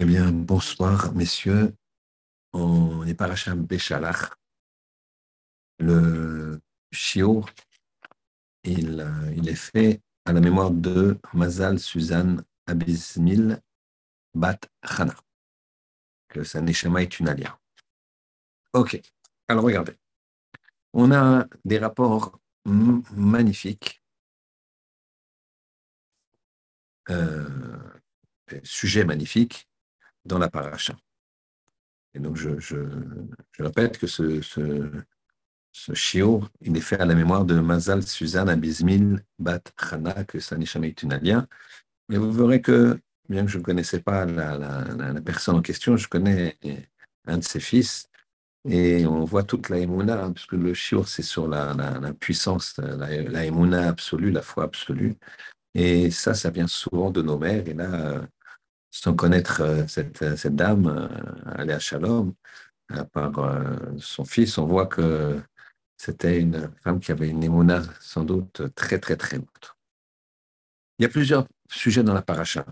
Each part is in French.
Eh bien, bonsoir, messieurs. On est paracha Béchalach. Le chiot, il, il, est fait à la mémoire de Mazal Suzanne Abismil Bat Chana. Que sa neshama est une alia. Ok, alors regardez. On a des rapports magnifiques. Euh, sujets magnifiques dans la paracha. Et donc, je, je, je répète que ce, ce, ce il est fait à la mémoire de Mazal Suzanne Abismil Bat Chana, que ça n'est jamais été un lien. Et vous verrez que, bien que je ne connaissais pas la, la, la, personne en question, je connais un de ses fils, et on voit toute la émouna, hein, puisque le chiot, c'est sur la, puissance, la émouna absolue, la foi absolue. Et ça, ça vient souvent de nos mères. Et là, sans connaître euh, cette, euh, cette dame, euh, Aléa Shalom, par son fils, on voit que c'était une femme qui avait une émona sans doute très, très, très haute. Il y a plusieurs sujets dans la paracha.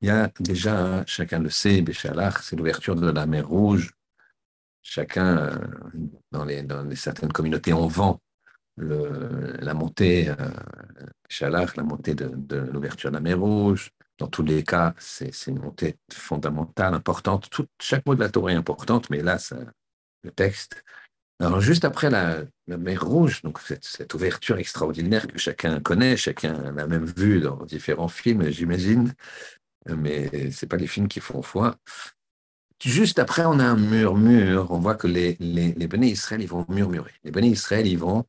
Il y a déjà, hein, chacun le sait, Béchalach, c'est l'ouverture de la mer Rouge. Chacun, dans, les, dans les certaines communautés, on vend le, la montée, euh, la montée de, de l'ouverture de la mer Rouge. Dans tous les cas, c'est une montée fondamentale, importante. Chaque mot de la Torah est importante, mais là, ça, le texte. Alors, juste après la, mer Rouge, donc cette, ouverture extraordinaire que chacun connaît, chacun l'a même vue dans différents films, j'imagine, mais c'est pas les films qui font foi. Juste après, on a un murmure. On voit que les, les, les bénis Israël, ils vont murmurer. Les bénis Israël, ils vont,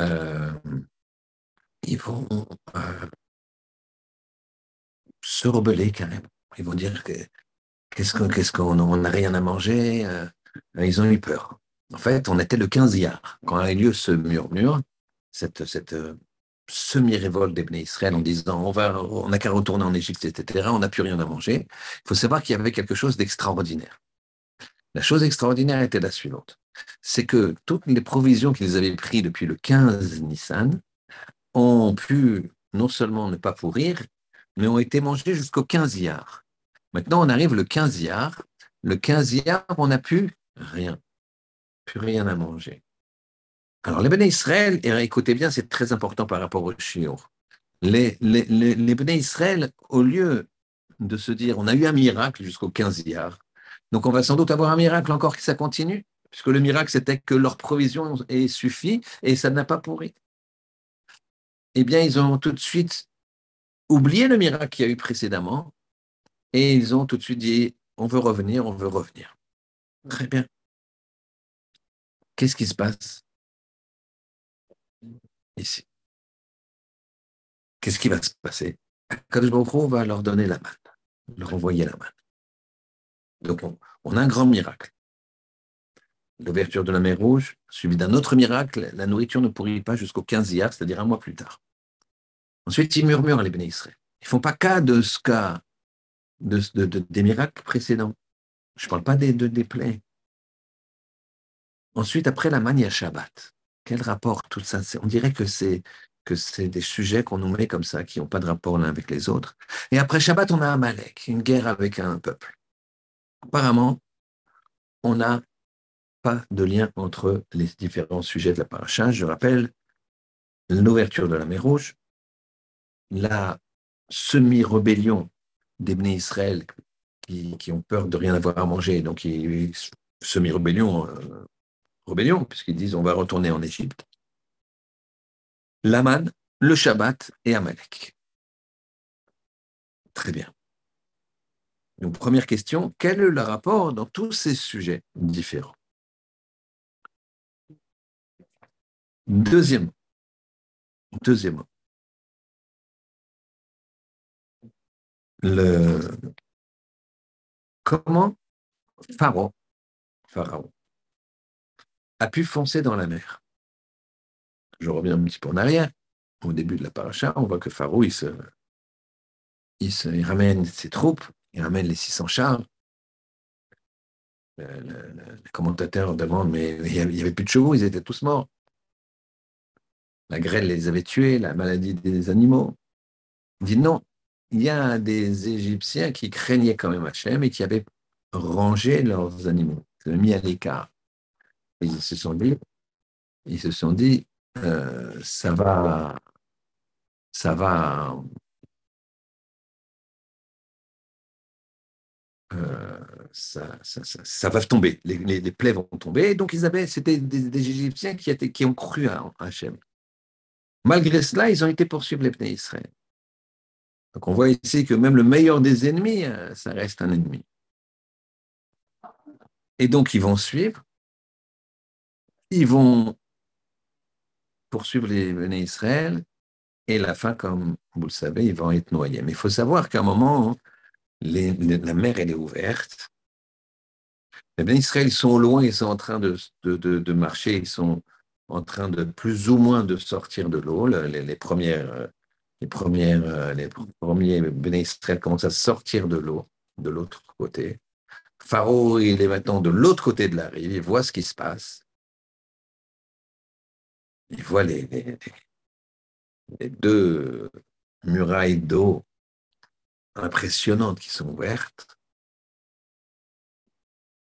euh, ils vont euh, se rebeller carrément. Ils vont dire que qu'est-ce qu'on n'a rien à manger. Euh, ils ont eu peur. En fait, on était le 15 yard quand a eu lieu ce murmure, cette, cette euh, semi-révolte des Israël en disant on va on n'a qu'à retourner en Égypte, etc. On n'a plus rien à manger. Il faut savoir qu'il y avait quelque chose d'extraordinaire. La chose extraordinaire était la suivante c'est que toutes les provisions qu'ils avaient prises depuis le 15 Nissan ont pu non seulement ne pas pourrir, mais ont été mangés jusqu'au 15 yard. Maintenant, on arrive le 15 yard. Le 15 yard, on n'a plus rien. Plus rien à manger. Alors, les béné Israël, et écoutez bien, c'est très important par rapport au chiot. Les, les, Israël, au lieu de se dire, on a eu un miracle jusqu'au 15 yard, donc on va sans doute avoir un miracle encore qui ça continue, puisque le miracle, c'était que leur provision ait suffi et ça n'a pas pourri. Eh bien, ils ont tout de suite oublié le miracle qu'il y a eu précédemment et ils ont tout de suite dit on veut revenir, on veut revenir. Très bien. Qu'est-ce qui se passe ici? Qu'est-ce qui va se passer? Akadosh va leur donner la main, leur envoyer la main. Donc, on a un grand miracle l'ouverture de la mer Rouge, suivi d'un autre miracle, la nourriture ne pourrit pas jusqu'au 15 iyar, c'est-à-dire un mois plus tard. Ensuite, ils murmurent, les bénis Israël. Ils ne font pas cas de ce cas, de, des miracles précédents. Je ne parle pas des, des plaies. Ensuite, après la mania Shabbat, quel rapport tout ça On dirait que c'est que c'est des sujets qu'on nous met comme ça, qui n'ont pas de rapport l'un avec les autres. Et après Shabbat, on a un Malek, une guerre avec un peuple. Apparemment, on a pas de lien entre les différents sujets de la paracha. Je rappelle l'ouverture de la mer Rouge, la semi-rébellion des Bnei Israël qui, qui, ont peur de rien avoir à manger, donc semi-rébellion, euh, rébellion, puisqu'ils disent on va retourner en Égypte. L'aman, le Shabbat et Amalek. Très bien. Donc, première question, quel est le rapport dans tous ces sujets différents? Deuxièmement, deuxièmement, comment Pharaon, a pu foncer dans la mer. Je reviens un petit peu en arrière. Au début de la paracha, on voit que Pharaon, il ramène ses troupes, il ramène les 600 chars. Le, le, le commentateur demande, mais il n'y avait plus de chevaux, ils étaient tous morts. La grêle les avait tués, la maladie des animaux. Il dit non, il y a des Égyptiens qui craignaient quand même Hachem et qui avaient rangé leurs animaux, mis à l'écart. Ils se sont dit, ils se sont dit, euh, ça va, ça va, euh, ça, ça, ça, va tomber, les, plaies vont tomber. Donc c'était des, Égyptiens qui ont cru à, Hachem. Malgré cela, ils ont été poursuivre les Pnei Israël. Donc on voit ici que même le meilleur des ennemis, euh, ça reste un ennemi. Et donc ils vont suivre, ils vont poursuivre les Béné Israël, et la fin, comme vous le savez, ils vont être noyés. Mais il faut savoir qu'à un moment, la mer, elle est ouverte. Les Béné Israël sont loin, ils sont en train de, de, marcher, ils sont en train de plus ou moins de sortir de l'eau. Les, premières euh, les, premières, euh, les premiers Béné Israël commencent à sortir de l'eau, de l'autre côté. Pharaon, il est maintenant de l'autre côté de la rive, il voit ce qui se passe. Il voit les, deux murailles d'eau impressionnantes qui sont ouvertes.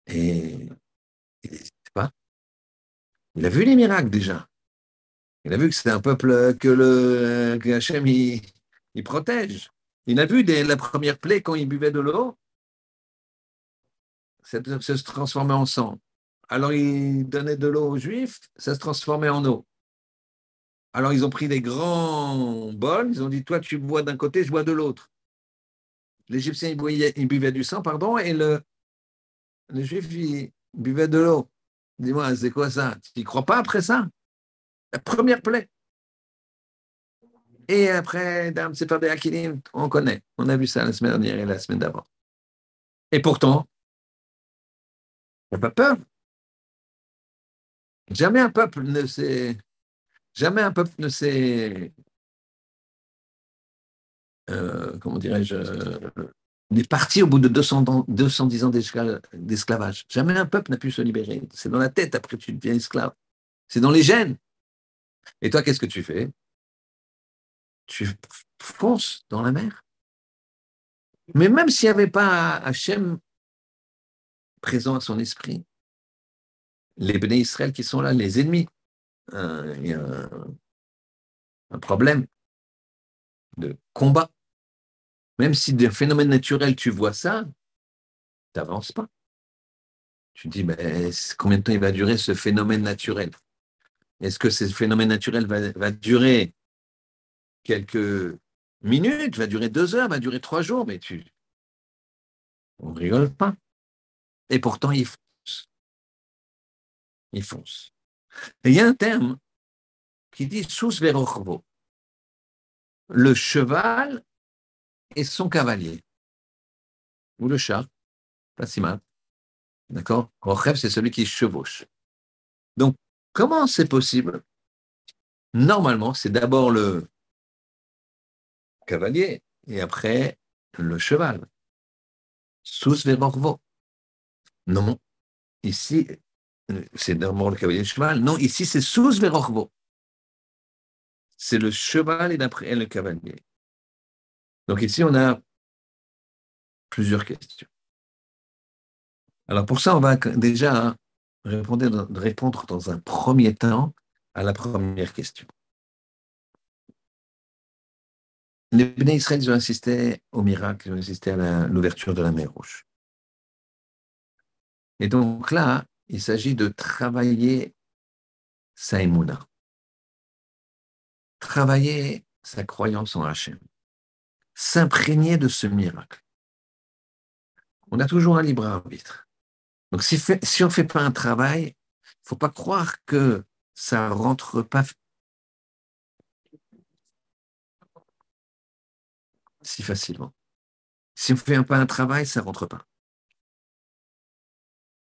Et il n'hésite pas. Il a vu les miracles déjà. Il a vu que c'est un peuple que le que Hachem il, protège. Il a vu dès la première plaie quand il buvait de l'eau, ça, se transformait en sang. Alors il donnait de l'eau aux Juifs, ça se transformait en eau. Alors ils ont pris des grands bols, ils ont dit toi tu bois d'un côté, je bois de l'autre. L'Égyptien il, buvait du sang, pardon, et le, le Juif il buvait de l'eau. Dis-moi, c'est quoi ça? Tu n'y crois pas après ça? La première plaie. Et après, Dame des Akilim, on connaît. On a vu ça la semaine dernière et la semaine d'avant. Et pourtant, il n'y a pas peur. Jamais un peuple ne s'est. Jamais un peuple ne s'est. Euh, comment dirais-je Il est parti au bout de 200 210 ans d'esclavage. Jamais un peuple n'a pu se libérer. C'est dans la tête, après tu deviens esclave. C'est dans les gènes. Et toi, qu'est-ce que tu fais? Tu fonces dans la mer? Mais même s'il n'y avait pas Hachem présent à son esprit, les béné Israël qui sont là, les ennemis, euh, il y a un, problème de combat. Même si d'un phénomène naturel, tu vois ça, tu n'avances pas. Tu dis, ben, combien de temps il va durer ce phénomène naturel? Est-ce que ce phénomène naturel va, durer quelques minutes, va durer deux heures, va durer trois jours, mais tu. On rigole pas. Et pourtant, il fonce. Il fonce. Et il y a un terme qui dit sous verochvo. Le cheval et son cavalier. Ou le chat. Pas si mal. D'accord? Rochev, c'est celui qui chevauche. Donc, Comment c'est possible? Normalement, c'est d'abord le cavalier et après le cheval. Sous Verorvo. Non, ici, c'est d'abord le cavalier et le cheval. Non, ici, c'est sous Verorvo. C'est le cheval et après le cavalier. Donc ici, on a plusieurs questions. Alors pour ça, on va déjà de répondre dans un premier temps à la première question. Les Israël ont insisté au miracle, ils ont insisté à l'ouverture de la mer Rouge. Et donc là, il s'agit de travailler sa émouna, travailler sa croyance en Hachem, s'imprégner de ce miracle. On a toujours un libre arbitre. Donc, si, on ne fait pas un travail, il ne faut pas croire que ça ne rentre pas si facilement. Si on ne fait pas un travail, ça ne rentre pas.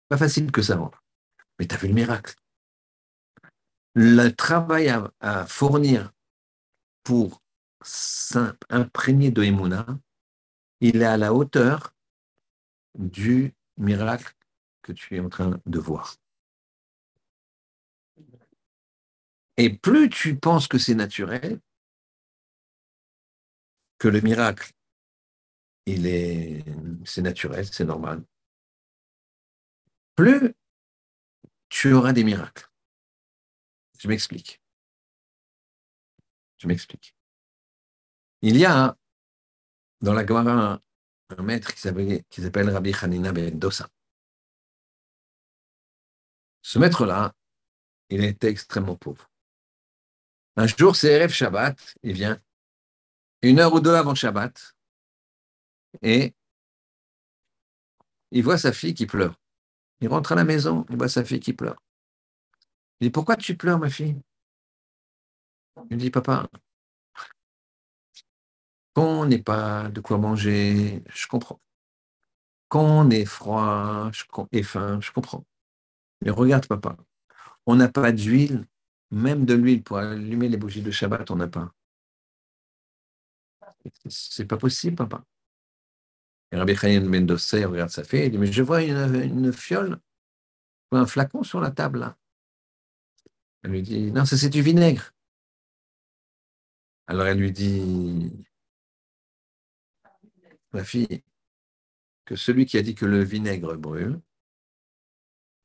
Pas facile que ça rentre. Mais tu as vu le miracle. Le travail à, fournir pour s'imprégner de Emouna, il est à la hauteur du miracle que tu es en train de voir. Et plus tu penses que c'est naturel, que le miracle il est, c'est naturel, c'est normal, plus tu auras des miracles. Je m'explique. Je m'explique. Il y a dans la Gemara un maître qui s'appelle Rabbi Hanina ben Dosa. Ce maître-là, il était extrêmement pauvre. Un jour, c'est Erev Shabbat, il vient une heure ou deux avant Shabbat, et il voit sa fille qui pleure. Il rentre à la maison, il voit sa fille qui pleure. Il dit, pourquoi tu pleures, ma fille? Il dit, papa, quand on n'est pas de quoi manger, je comprends. Quand on est froid et faim, je comprends. Mais regarde, papa, on n'a pas d'huile, même de l'huile pour allumer les bougies de Shabbat, on n'a pas. C'est pas possible, papa. Et Rabbi Chaim Mendoza regarde sa fille et dit Mais je vois une, fiole, un flacon sur la table. Elle lui dit Non, ça c'est du vinaigre. Alors elle lui dit Ma fille, que celui qui a dit que le vinaigre brûle,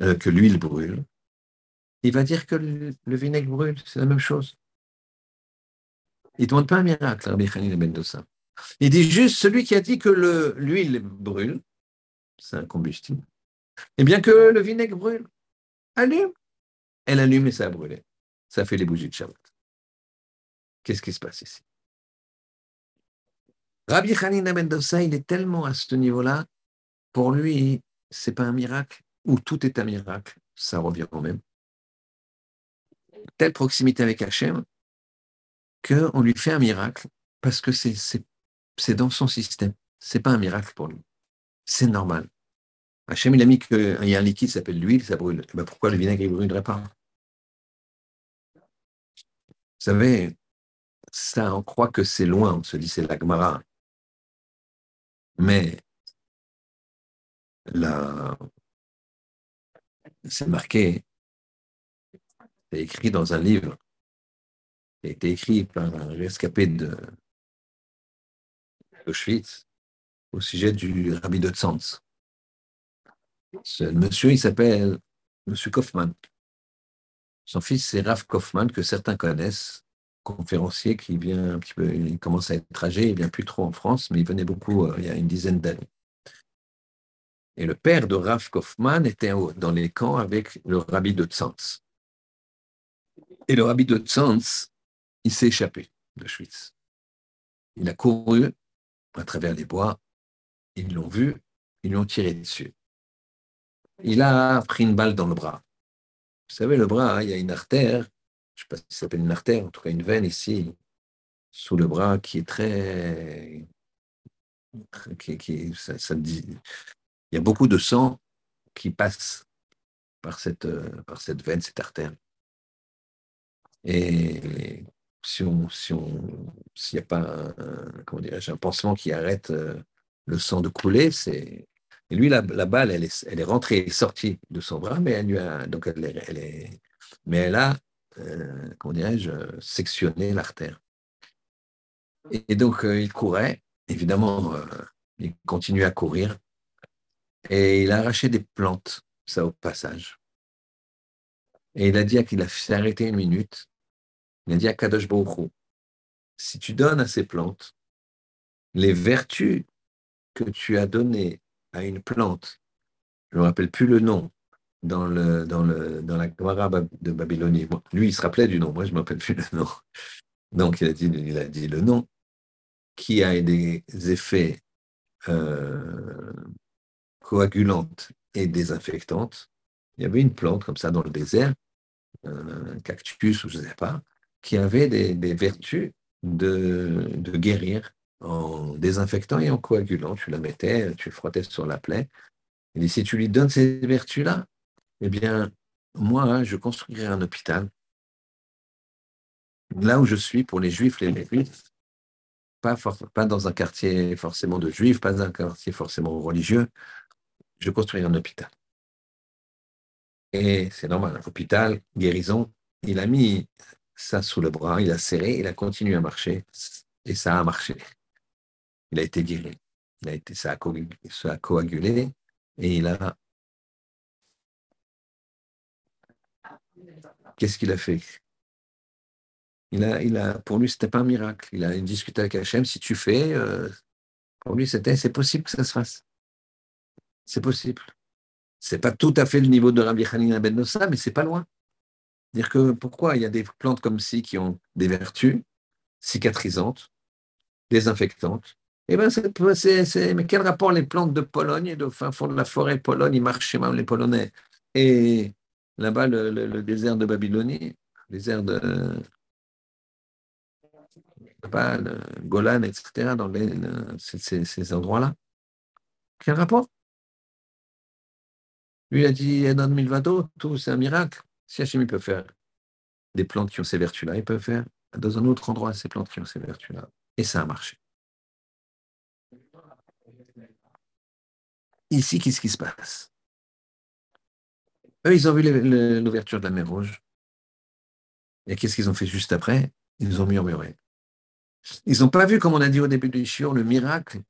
euh, que l'huile brûle, il va dire que le, vinaigre brûle, c'est la même chose. Il ne demande pas un miracle, Rabbi Khalil Mendoza. Il dit juste celui qui a dit que l'huile brûle, c'est un combustible, et bien que le vinaigre brûle, allume. Elle allume et ça a brûlé. Ça fait les bougies de Shabbat. Qu'est-ce qui se passe ici? Rabbi Hanina Mendoza, il est tellement à ce niveau-là, pour lui, c'est pas un miracle, ou tout est un miracle, ça revient au même. Telle proximité avec Hachem, qu'on lui fait un miracle, parce que c'est dans son système. C'est pas un miracle pour lui. C'est normal. Hachem, il a mis qu'il y a un liquide qui s'appelle l'huile, ça brûle. Eh ben, pourquoi le vinaigre ne brûlerait pas? Vous savez, ça, on croit que c'est loin, on se dit c'est l'Agmara. Mais là, c'est marqué, c'est écrit dans un livre qui a été écrit par un rescapé de Auschwitz au sujet du rabbi de Tzantz. Ce monsieur, il s'appelle Monsieur Kaufmann. Son fils, c'est Raph Kaufmann, que certains connaissent, conférencier qui vient un petit peu, il commence à être âgé, il vient plus trop en France, mais il venait beaucoup euh, il y a une dizaine d'années. Et le père de Raph Kaufmann était dans les camps avec le rabbi de Tzantz. Et le rabbi de Tzantz, il s'est échappé de Schwitz. Il a couru à travers les bois, ils l'ont vu, ils l'ont tiré dessus. Il a pris une balle dans le bras. Vous savez, le bras, il y a une artère je ne sais pas si ça s'appelle une artère, en tout cas une veine ici, sous le bras, qui est très. Qui, ça. Il y a beaucoup de sang qui passe par cette, par cette veine, cette artère. Et si on, si on, s'il n'y a pas un, comment un pansement qui arrête euh, le sang de couler, c'est. Lui, la, balle, elle est, elle est rentrée et sortie de son bras, mais elle lui a, donc elle elle est, mais elle a euh, comment dirais-je, sectionner l'artère. Et, donc, euh, il courait, évidemment, euh, il continuait à courir, et il a arraché des plantes, ça au passage. Et il a dit qu'il a arrêter une minute, il a dit à Kadosh Baruch si tu donnes à ces plantes les vertus que tu as données à une plante, je ne me rappelle plus le nom, dans, le, dans, le, dans la Gemara de Babylonie. lui, il se rappelait du nom, moi, je ne m'appelle plus le nom. Donc, il a, dit, il a dit le nom qui a des effets euh, coagulantes et désinfectantes. Il y avait une plante comme ça dans le désert, un cactus ou je ne sais pas, qui avait des, vertus de, guérir en désinfectant et en coagulant. Tu la mettais, tu frottais sur la plaie. Et si tu lui donnes ces vertus-là, eh bien, moi, hein, je construirai un hôpital là où je suis pour les juifs, les juifs, pas, pas dans un quartier forcément de juifs, pas dans un quartier forcément religieux, je construirai un hôpital. Et c'est normal, hôpital, guérison, il a mis ça sous le bras, il a serré, il a continué à marcher, et ça a marché. Il a été guéri. ça a, coagulé, et il a. Qu'est-ce qu'il a fait? Il a, Pour lui, c'était pas un miracle. Il a discuté avec Hachem. Si tu fais, euh, pour lui, c'était c'est possible que ça se fasse. C'est possible. C'est pas tout à fait le niveau de Rabbi Hanina Ben Nossa, mais c'est pas loin. Dire que pourquoi il y a des plantes comme ci qui ont des vertus cicatrisantes, désinfectantes? Eh bien, c'est, mais quel rapport les plantes de Pologne et de fin fond de la forêt Pologne, ils marchaient même les Polonais. Et là-bas, le, désert de Babylonie, le désert de Golan, etc., dans ces endroits-là. Quel rapport? Lui a dit Enon Milvado, tout, c'est un miracle. Si Hachem peut faire des plantes qui ont ces vertus-là, il peut faire dans un autre endroit ces plantes qui ont ces vertus-là. Et ça a marché. Ici, qu'est-ce qui se passe? Eux, ils ont vu l'ouverture de la mer Rouge. Et qu'est-ce qu'ils ont fait juste après? Ils ont murmuré. Ils n'ont pas vu, comme on a dit au début du Shiur, le miracle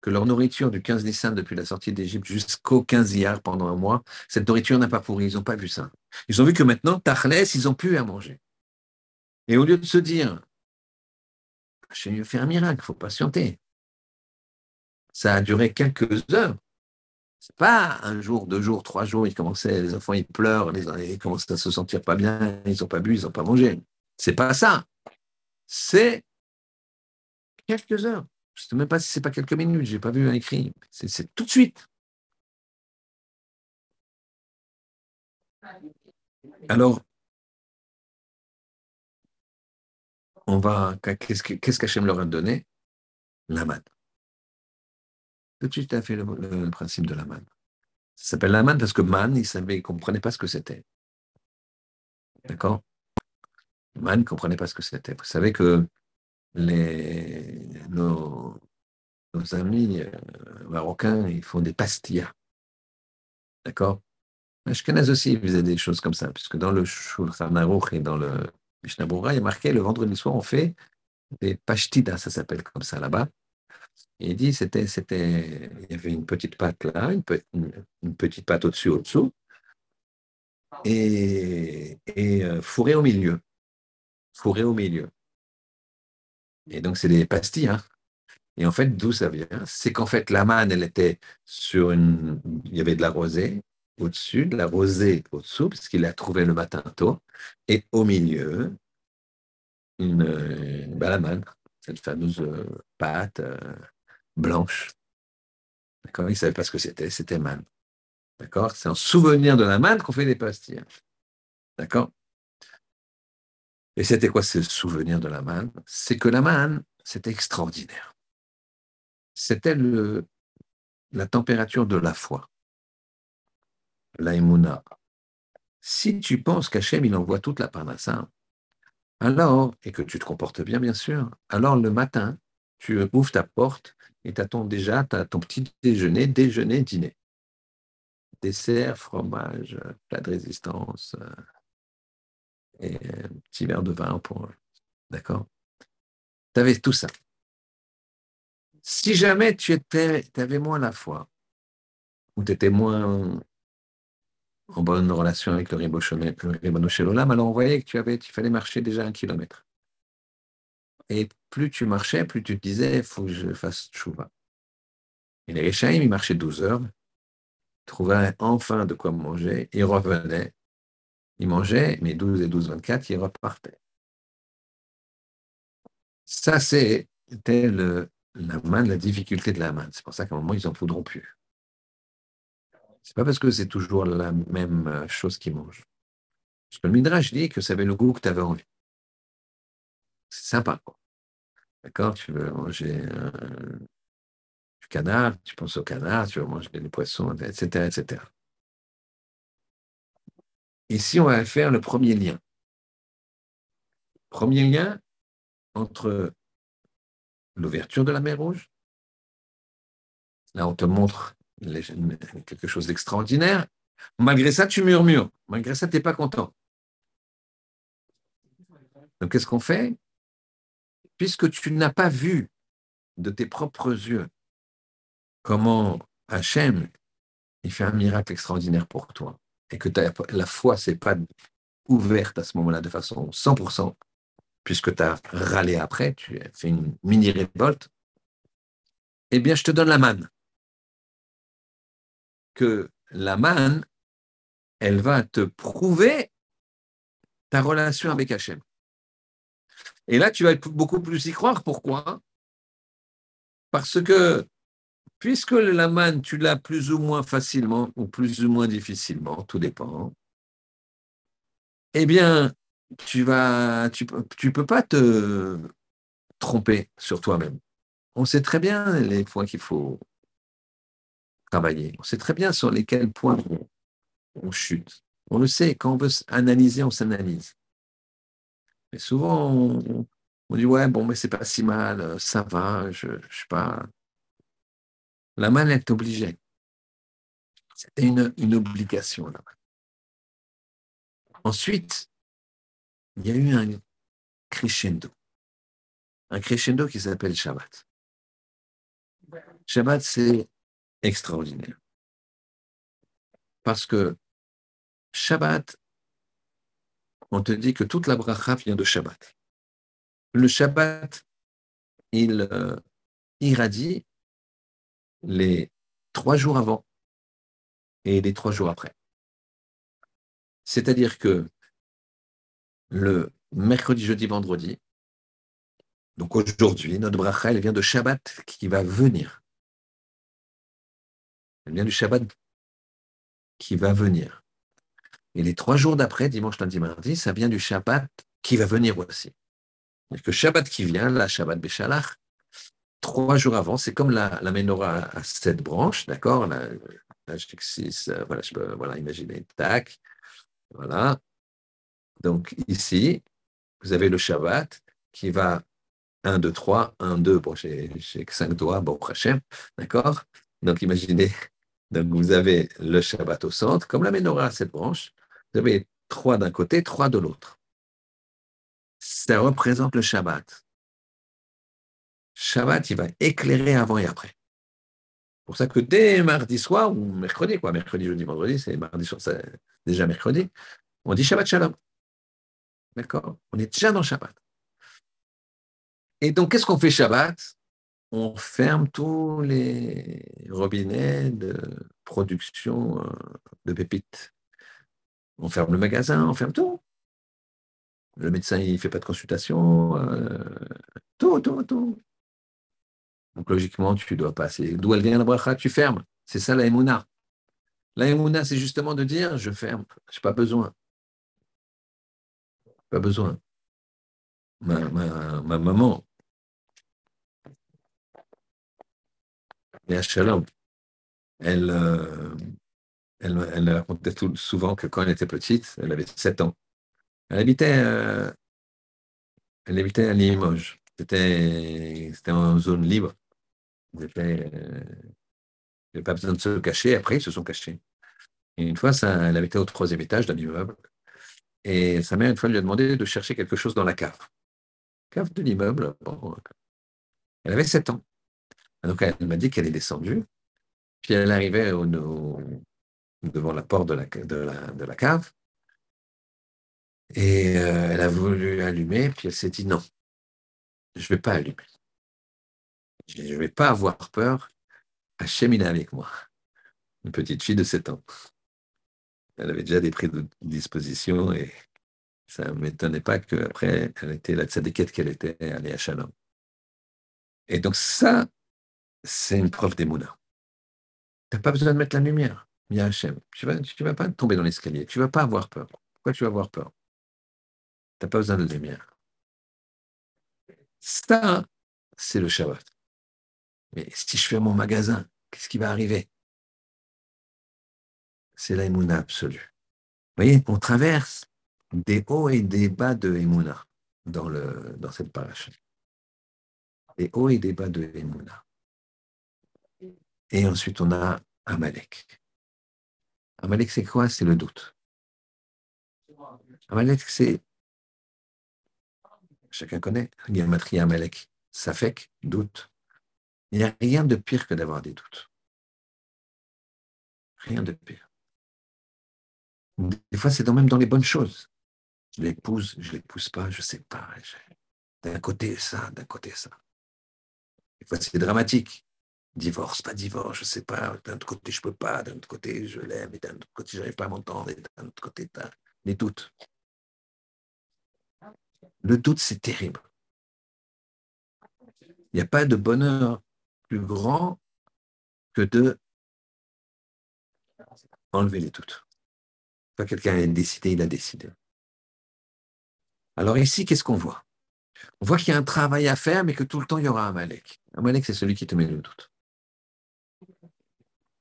que leur nourriture du 15 décembre depuis la sortie d'Égypte jusqu'au 15 hier pendant un mois, cette nourriture n'a pas pourri. Ils n'ont pas vu ça. Ils ont vu que maintenant, Tachlès, ils n'ont plus à manger. Et au lieu de se dire, j'ai mieux fait un miracle, il faut patienter. Ça a duré quelques heures. C'est pas un jour, deux jours, trois jours, ils commençaient, les enfants, ils pleurent, ils commencent à se sentir pas bien, ils n'ont pas bu, ils n'ont pas mangé. C'est pas ça. C'est quelques heures. Je ne sais même pas si c'est pas quelques minutes, je n'ai pas vu un écrit. C'est tout de suite. Alors, on va. Qu'est-ce qu'Hachem leur a donné? La manne. Tout de suite, il a fait le, principe de la manne. Ça s'appelle la manne parce que man, il ne comprenait pas ce que c'était. D'accord? Man ne comprenait pas ce que c'était. Vous savez que les, nos, amis euh, marocains, ils font des pastillas. D'accord? Ashkenaz aussi faisait des choses comme ça, puisque dans le Shulchan Aruch et dans le Mishnah il est marqué le vendredi soir, on fait des pashtidas, ça s'appelle comme ça là-bas. il dit c'était, c'était, il y avait une petite pâte là, une, petite pâte au-dessus, au-dessous, et, et euh, fourré au milieu. Fourré au milieu. Et donc, c'est des pastilles. Hein. Et en fait, d'où ça vient? C'est qu'en fait, la manne, elle était sur une. Il y avait de la rosée au-dessus, de la rosée au-dessous, puisqu'il l'a trouvé le matin tôt. Et au milieu, une, bah, la manne, cette fameuse euh, pâte euh, blanche. D'accord? Il ne savait pas ce que c'était, c'était manne. D'accord? C'est en souvenir de la manne qu'on fait des pastilles. D'accord? Et c'était quoi ce souvenir de la manne? C'est que la manne, c'était extraordinaire. C'était la température de la foi, l'aïmouna. Si tu penses qu'Hachem, il envoie toute la parnassa, alors, et que tu te comportes bien, bien sûr, alors le matin, tu ouvres ta porte et tu attends déjà as ton petit déjeuner, déjeuner, dîner. Dessert, fromage, plat de résistance, et un petit verre de vin pour. D'accord? Tu avais tout ça. Si jamais tu étais, avais moins la foi, ou tu étais moins en bonne relation avec le Ribono alors on voyait que tu avais, il fallait marcher déjà un kilomètre. Et plus tu marchais, plus tu te disais, il faut que je fasse chouva. Et les Réchaïm, ils marchaient 12 heures, trouvaient enfin de quoi manger, ils revenaient, il mangeait, mais 12 et 12, 24, il repartait. Ça, c'était la la difficulté de la main. C'est pour ça qu'à un moment, ils n'en voudront plus. C'est pas parce que c'est toujours la même chose qu'ils mangent. Parce que le Midrash dit que ça avait le goût que tu avais envie. C'est sympa, quoi. D'accord Tu veux manger du canard, tu penses au canard, tu veux manger des poissons, etc., etc. Ici, on va faire le premier lien. Premier lien entre l'ouverture de la mer Rouge. Là, on te montre quelque chose d'extraordinaire. Malgré ça, tu murmures. Malgré ça, tu n'es pas content. Donc, qu'est-ce qu'on fait? Puisque tu n'as pas vu de tes propres yeux comment Hachem, il fait un miracle extraordinaire pour toi et que la foi s'est pas ouverte à ce moment-là de façon 100%, puisque tu as râlé après, tu as fait une mini révolte, eh bien, je te donne la manne. Que la manne, elle va te prouver ta relation avec Hachem. Et là, tu vas beaucoup plus y croire. Pourquoi? Parce que puisque la manne, tu l'as plus ou moins facilement ou plus ou moins difficilement, tout dépend, eh bien, tu vas, tu, tu peux pas te tromper sur toi-même. On sait très bien les points qu'il faut travailler. On sait très bien sur lesquels points on, chute. On le sait, quand on veut analyser, on s'analyse. Mais souvent, on, dit ouais, bon, mais c'est pas si mal, ça va, je, ne sais pas. La main est obligée. C'était une, une obligation là. Ensuite, il y a eu un crescendo. Un crescendo qui s'appelle Shabbat. Shabbat, c'est extraordinaire. Parce que Shabbat, on te dit que toute la bracha vient de Shabbat. Le Shabbat, il euh, irradie les trois jours avant et les trois jours après. C'est-à-dire que le mercredi, jeudi, vendredi, donc aujourd'hui, notre bracha, elle vient de Shabbat qui va venir. Elle vient du Shabbat qui va venir. Et les trois jours d'après, dimanche, lundi, mardi, ça vient du Shabbat qui va venir aussi. Donc, le Shabbat qui vient, la Shabbat Béchalach, trois jours avant, c'est comme la, la menorah à sept branches, d'accord? Là, je six, voilà, je peux voilà, imaginer, tac, voilà. Donc ici, vous avez le Shabbat qui va 1, 2, 3, 1, 2, bon, j'ai que 5 doigts, bon, Hachem, d'accord? Donc imaginez, donc vous avez le Shabbat au centre, comme la menorah cette branche, vous avez trois d'un côté, trois de l'autre. Ça représente le Shabbat. Shabbat, il va éclairer avant et après. C'est pour ça que dès mardi soir, ou mercredi, quoi, mercredi, jeudi, vendredi, c'est mardi soir, c'est déjà mercredi, on dit Shabbat Shalom. On est déjà dans Shabbat. Et donc, qu'est-ce qu'on fait Shabbat? On ferme tous les robinets de production euh, de pépites. On ferme le magasin, on ferme tout. Le médecin, il ne fait pas de consultation. Euh, tout, tout, tout. Donc, logiquement, tu dois passer. D'où elle vient la bracha? Tu fermes. C'est ça la émouna. La émouna, c'est justement de dire je ferme, je n'ai pas besoin. Pas besoin. Ma, maman, Shalom, elle, euh, elle, elle racontait tout, souvent que quand elle était petite, elle avait 7 ans, elle habitait, euh, elle habitait à Limoges. C'était, en zone libre. Il n'y pas besoin de se cacher. Après, ils se sont cachés. Et une fois, ça, elle habitait au troisième étage d'un immeuble. Et sa mère, une fois, lui a demandé de chercher quelque chose dans la cave. Cave de l'immeuble. Elle avait 7 ans. Donc, elle m'a dit qu'elle est descendue. Puis elle arrivait au, devant la porte de la, de la, cave. Et euh, elle a voulu allumer, puis elle s'est dit non, je ne vais pas allumer. Je ne vais pas avoir peur à cheminer avec moi. Une petite fille de 7 ans elle avait déjà des prix de disposition et ça ne m'étonnait pas qu'après, elle était la tzadikette qu'elle était, allée à Shalom. Et donc ça, c'est une preuve d'émouna. Tu n'as pas besoin de mettre la lumière, Mia. Tu ne vas, tu vas pas tomber dans l'escalier, tu ne vas pas avoir peur. Pourquoi tu vas avoir peur? Tu n'as pas besoin de lumière. Ça, c'est le Shabbat. Mais si je fais mon magasin, qu'est-ce qui va arriver? C'est la absolue. Vous voyez, on traverse des hauts et des bas de Emouna dans, cette paracha. Des hauts et des bas de Emouna. Et ensuite, on a Amalek. Amalek, c'est quoi? C'est le doute. Amalek, c'est. Chacun connaît. Gamatria Amalek. Safek, doute. Il n'y a rien de pire que d'avoir des doutes. Rien de pire. Des fois, c'est même dans les bonnes choses. Je l'épouse, je l'épouse pas, je sais pas. D'un côté ça, d'un côté ça. Des fois, c'est dramatique. Divorce, pas divorce, je sais pas. D'un autre côté, je peux pas. D'un autre côté, je l'aime. Et d'un autre côté, j'arrive pas à m'entendre. Et d'un autre côté, les doutes. Le doute, c'est terrible. Il n'y a pas de bonheur plus grand que de enlever les doutes. Quelqu'un a décidé, il a décidé. Alors ici, qu'est-ce qu'on voit? On voit qu'il y a un travail à faire, mais que tout le temps, il y aura un Malek. Un Malek, c'est celui qui te met le doute.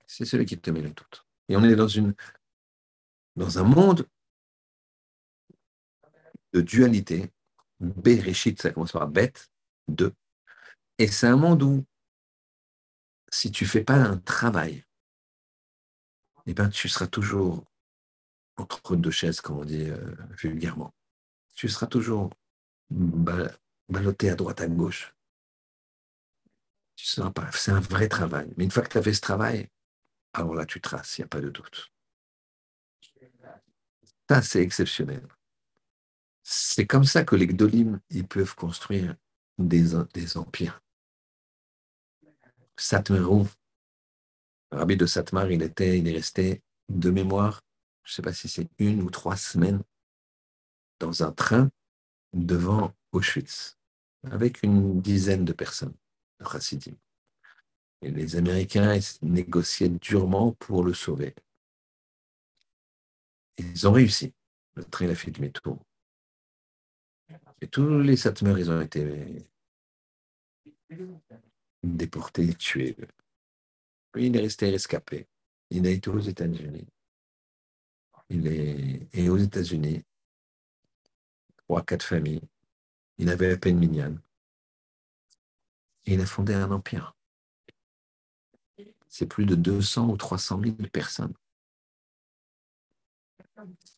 C'est celui qui te met le doute. Et on est dans, une, dans un monde de dualité. Bereshit, ça commence par bête, de. Et c'est un monde où, si tu ne fais pas un travail, eh ben, tu seras toujours entre deux chaises, comme on dit euh, vulgairement. Tu seras toujours ballotté à droite, à gauche. C'est un vrai travail. Mais une fois que tu as fait ce travail, alors là, tu traces, il n'y a pas de doute. Ça, c'est exceptionnel. C'est comme ça que les Gdolim, ils peuvent construire des, des empires. Satmerou, Rabbi de Satmar, il, était, il est resté de mémoire, je ne sais pas si c'est une ou trois semaines, dans un train devant Auschwitz, avec une dizaine de personnes, de Chassidim. Et les Américains négociaient durement pour le sauver. Ils ont réussi. Le train a fait demi-tour. Et tous les Satmar, ils ont été déportés, tués. il est resté rescapé. Il a été aux États-Unis. Il est aux États-Unis. Trois, quatre familles. Il avait à peine mignonne. Et il a fondé un empire. C'est plus de 200 ou 300 000 personnes.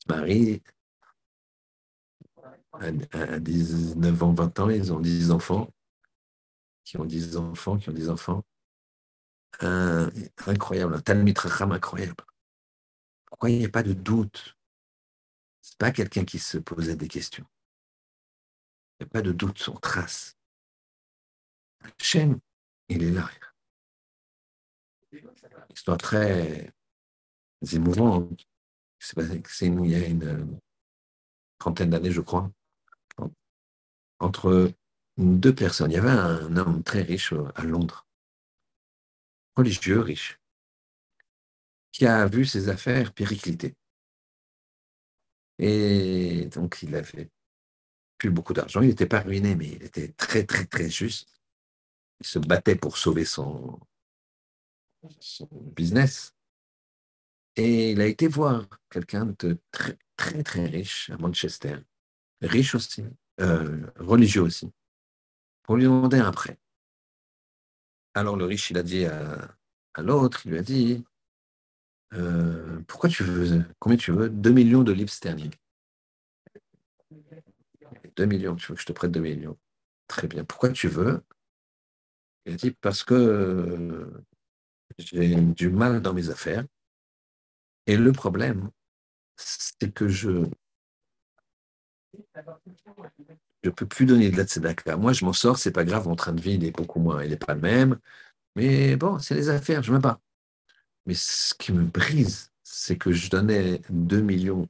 Marie, à 19 ans, 20 ans, ils ont 10 enfants, qui ont 10 enfants, qui ont 10 enfants. incroyable, un Talmud incroyable. Il n'y a pas de doute? Ce n'est pas quelqu'un qui se posait des questions. Il n'y a pas de doute, son trace. Hachem, il est là. Histoire très émouvante. C'est il y a une trentaine d'années, je crois entre deux personnes. Il y avait un homme très riche euh, à Londres, religieux riche, qui a vu ses affaires péricliter. Et donc, il avait plus beaucoup d'argent. Il n'était pas ruiné, mais il était très, très, très juste. Il se battait pour sauver son, business. Et il a été voir quelqu'un de très, très, très riche à Manchester, riche aussi, euh, religieux aussi, pour lui demander un prêt. Alors le riche, il a dit à, l'autre, il lui a dit, euh, pourquoi tu veux, combien tu veux? 2 millions de livres sterling. 2 millions, tu veux que je te prête 2 millions. Très bien. Pourquoi tu veux? Il a dit, parce que euh, j'ai du mal dans mes affaires. Et le problème, c'est que je je ne peux plus donner de la tzedaka. Moi, je m'en sors, c'est pas grave, mon train de vie, il est beaucoup moins, il n'est pas le même. Mais bon, c'est les affaires, je ne me bats. Mais ce qui me brise, c'est que je donnais 2 millions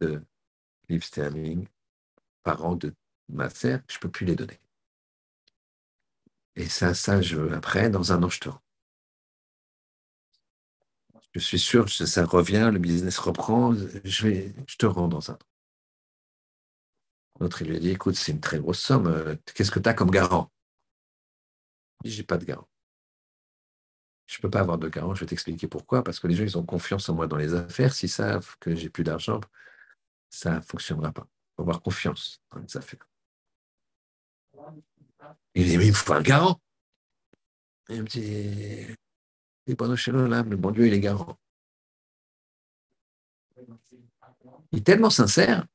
de livres sterling par an de ma sœur, je ne peux plus les donner. Et ça, ça, je, après, dans un an, je te rends. Je suis sûr que ça revient, le business reprend, je, vais, je te rends dans un an. L'autre, il lui a dit, écoute, c'est une très grosse somme, euh, qu'est-ce que tu as comme garant? Dit, j'ai pas de garant. Je ne peux pas avoir de garant, je vais t'expliquer pourquoi, parce que les gens, ils ont confiance en moi dans les affaires. S'ils savent que j'ai plus d'argent, ça ne fonctionnera pas. Il faut avoir confiance dans les affaires. Il dit, mais il me faut un garant. il me dit, le bon Dieu, il est garant. Il est tellement sincère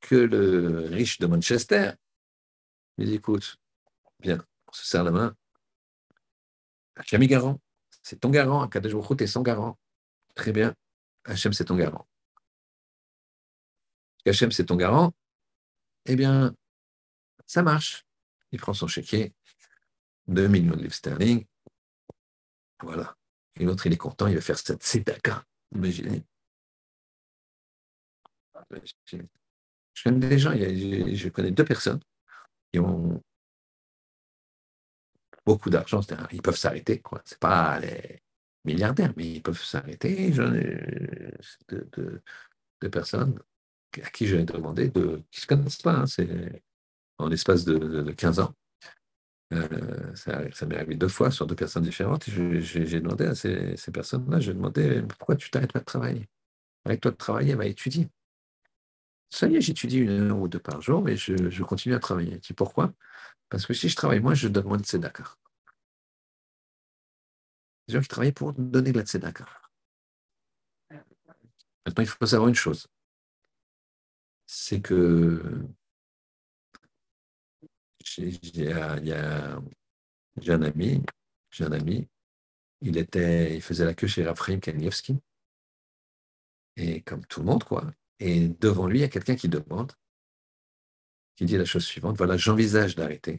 que le riche de Manchester il dit écoute, bien, on se serre la main. Jamais garant. C'est ton garant, Akadosh Baruch tu es son garant. Très bien. Hachem, c'est ton garant. Hachem, c'est ton garant. Eh bien, ça marche. Il prend son chéquier, 2 millions de livres sterling. Voilà. Et l'autre, il est content, il va faire cette tzedaka. Imaginez. Je connais des gens, je connais deux personnes qui ont beaucoup d'argent, ils peuvent s'arrêter. Ce n'est pas les milliardaires, mais ils peuvent s'arrêter. J'en ai deux, personnes à qui j'ai demandé, de, qui ne se connaissent pas, hein, c'est en l'espace de, 15 ans. Euh, ça, m'est arrivé deux fois sur deux personnes différentes. J'ai demandé à ces, personnes-là, j'ai demandé pourquoi tu t'arrêtes pas de travailler? Arrête-toi de travailler, va étudier. Ça y est, j'étudie une heure ou deux par jour, mais je, continue à travailler. Pourquoi? Parce que si je travaille moins, je donne moins de tzedaka. Les gens qui travaillent pour donner de la tzedaka. Maintenant, il faut savoir une chose. C'est que j'ai un ami, j'ai un ami, il était, il faisait la queue chez Raphaël Kanievski. Et comme tout le monde, quoi. Et devant lui, il y a quelqu'un qui demande, qui dit la chose suivante, voilà, j'envisage d'arrêter.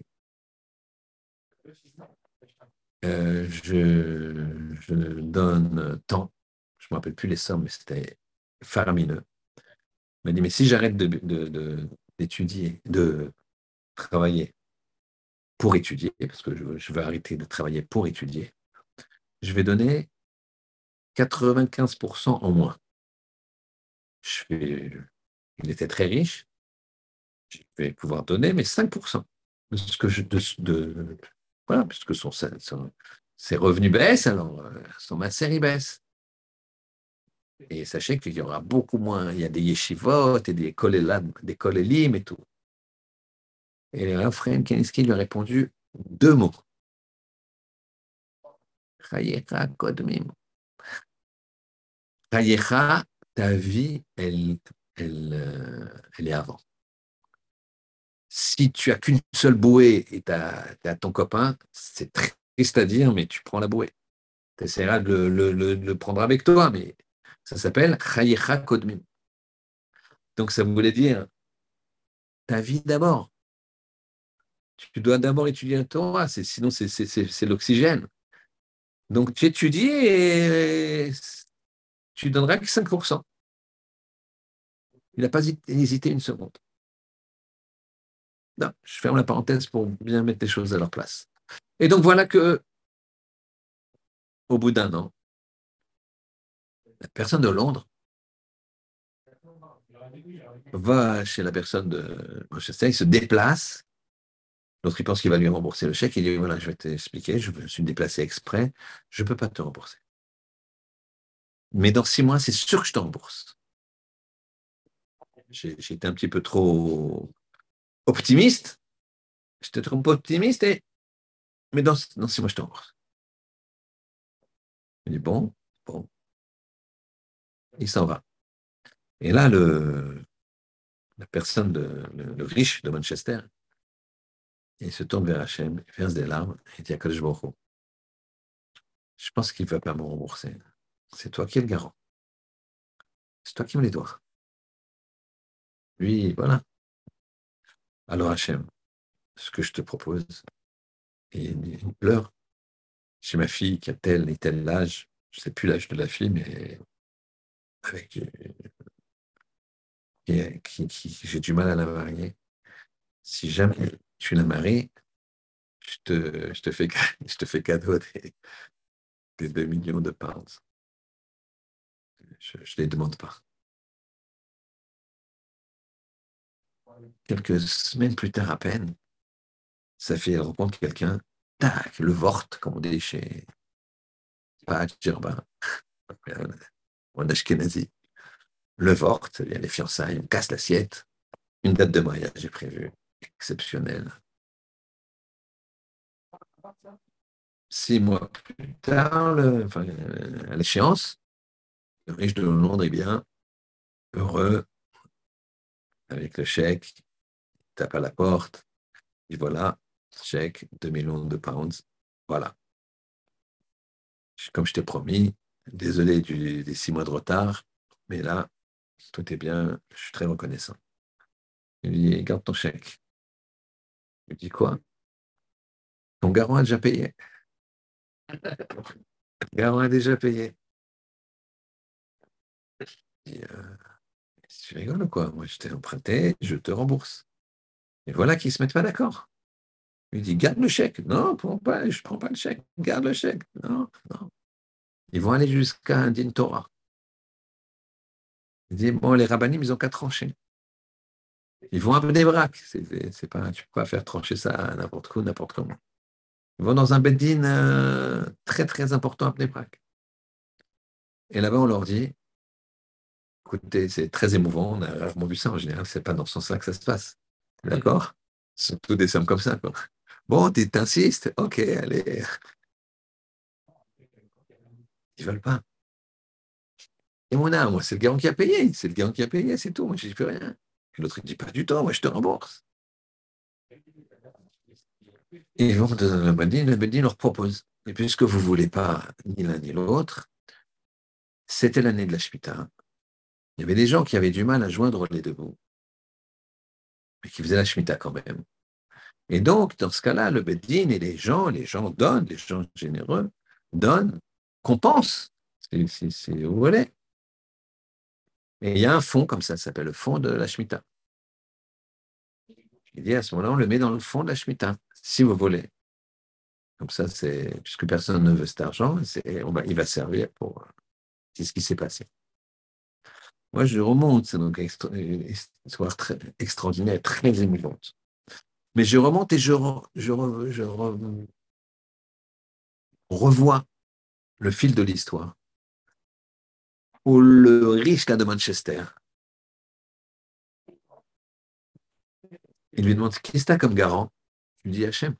Euh, je, donne tant, je ne me rappelle plus les sommes, mais c'était faramineux. Il m'a dit, mais si j'arrête d'étudier, de, travailler pour étudier, parce que je, je veux arrêter de travailler pour étudier, je vais donner 95% en moins il était très riche, je vais pouvoir donner mes 5% de ce que je, de, voilà, puisque son, ses revenus baissent, alors euh, son masser baisse. Et sachez qu'il y aura beaucoup moins, il y a des yeshivot et des kolélim, des et tout. Et le Raphaël Keniski lui a répondu deux mots. Chayecha kodmim. Chayecha ta vie, euh, elle est avant. Si tu as qu'une seule bouée et tu as, ton copain, c'est triste à dire, mais tu prends la bouée. Tu essaieras de le, prendre avec toi, mais ça s'appelle Chayecha Kodmim. Donc ça voulait dire ta vie d'abord. Tu dois d'abord étudier la Torah, sinon c'est l'oxygène. Donc tu étudies et tu donneras que 5%. Il n'a pas hésité une seconde. Non, je ferme la parenthèse pour bien mettre les choses à leur place. Et donc voilà que, au bout d'un an, la personne de Londres va chez la personne de Manchester, il se déplace. L'autre, il pense qu'il va lui rembourser le chèque. Il dit Voilà, je vais t'expliquer, je me suis déplacé exprès, je ne peux pas te rembourser. Mais dans six mois, c'est sûr que je te été un petit peu trop optimiste. J'étais trop optimiste, et... mais dans, six mois, je te rembourse. Il dit Bon, bon. Il s'en va. Et là, le, la personne, le, riche de Manchester, il se tourne vers Hachem, il verse des larmes, et dit à je pense qu'il ne va pas me rembourser. C'est toi qui es le garant. C'est toi qui me les dois. Lui, voilà. Alors Hachem, ce que je te propose, et il pleure. J'ai ma fille qui a tel et tel âge, je ne sais plus l'âge de la fille, mais avec j'ai du mal à la marier. Si jamais tu la maries, je te, je te, fais, je te fais cadeau des, des 2 millions de pounds. Je ne les demande pas. Quelques semaines plus tard à peine, ça fait rencontre quelqu'un, tac, le Vort, comme on dit chez pas Germain, en Ashkenazi. Le Vort, c'est-à-dire les fiançailles, on casse l'assiette. Une date de mariage est prévue, exceptionnelle. Six mois plus tard, enfin, à l'échéance, le riche de Londres est bien heureux avec le chèque, il tape à la porte, et voilà, chèque, 2 millions de pounds, voilà. comme je t'ai promis, désolé des six mois de retard, mais là, tout est bien, je suis très reconnaissant. Il lui dit, garde ton chèque. Il lui dit quoi? Ton garant a déjà payé. Le garant a déjà payé. Il euh, tu rigoles ou quoi Moi, je t'ai emprunté, je te rembourse. Et voilà qu'ils se mettent pas d'accord. Il dit, garde le chèque. Non, je je prends pas le chèque. Garde le chèque. Non, non. Ils vont aller jusqu'à un din Torah. Il dit, bon, les rabbinim, ils ont qu'à trancher. Ils vont à Bnebrak. C'est, pas, tu ne peux pas faire trancher ça à n'importe quoi, n'importe comment. Ils vont dans un beddin euh, très, très important à Bnebrak. Et là-bas, on leur dit, écoutez, c'est très émouvant, on a rarement vu ça en général, c'est pas dans ce sens-là que ça se passe. D'accord? Surtout des sommes comme ça. Bon, tu t'insistes, ok, allez. Ils veulent pas. Et mon âme, moi, c'est le garant qui a payé. C'est le garant qui a payé, c'est tout. Moi, je dis plus rien. Et l'autre, il dit pas du tout, moi, je te rembourse. Et ils vont dans le Bedin, le Bedin leur propose. Et puisque vous ne voulez pas ni l'un ni l'autre, c'était l'année de la Shemitah. Il y avait des gens qui avaient du mal à joindre les deux bouts, mais qui faisaient la Shemitah quand même. Et donc, dans ce cas-là, le Bedin et les gens, les gens donnent, les gens généreux donnent, compensent, si, vous voulez. Et il y a un fonds comme ça, ça s'appelle le fonds de la Shemitah. Il dit à ce moment-là, on le met dans le fond de la Shemitah, si vous voulez. Comme ça, c'est puisque personne ne veut cet argent, il va servir pour. C'est ce qui s'est passé. Moi, je remonte, c'est donc une histoire extraordinaire, très émouvante. Mais je remonte et je, revois le fil de l'histoire où le riche cas de Manchester, il lui demande qui est comme garant? Il lui dit Hachem.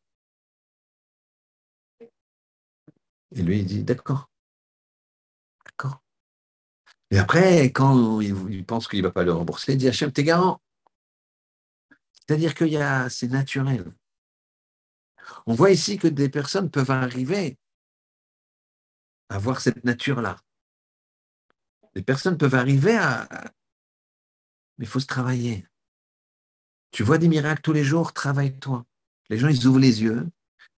Et lui, il dit. D'accord. Et après, quand il, pense qu'il ne va pas le rembourser, il dit Hachem, t'es garant. C'est-à-dire qu'il y a, c'est naturel. On voit ici que des personnes peuvent arriver à voir cette nature-là. Les personnes peuvent arriver à. Mais il faut se travailler. Tu vois des miracles tous les jours, travaille-toi. Les gens, ils ouvrent les yeux.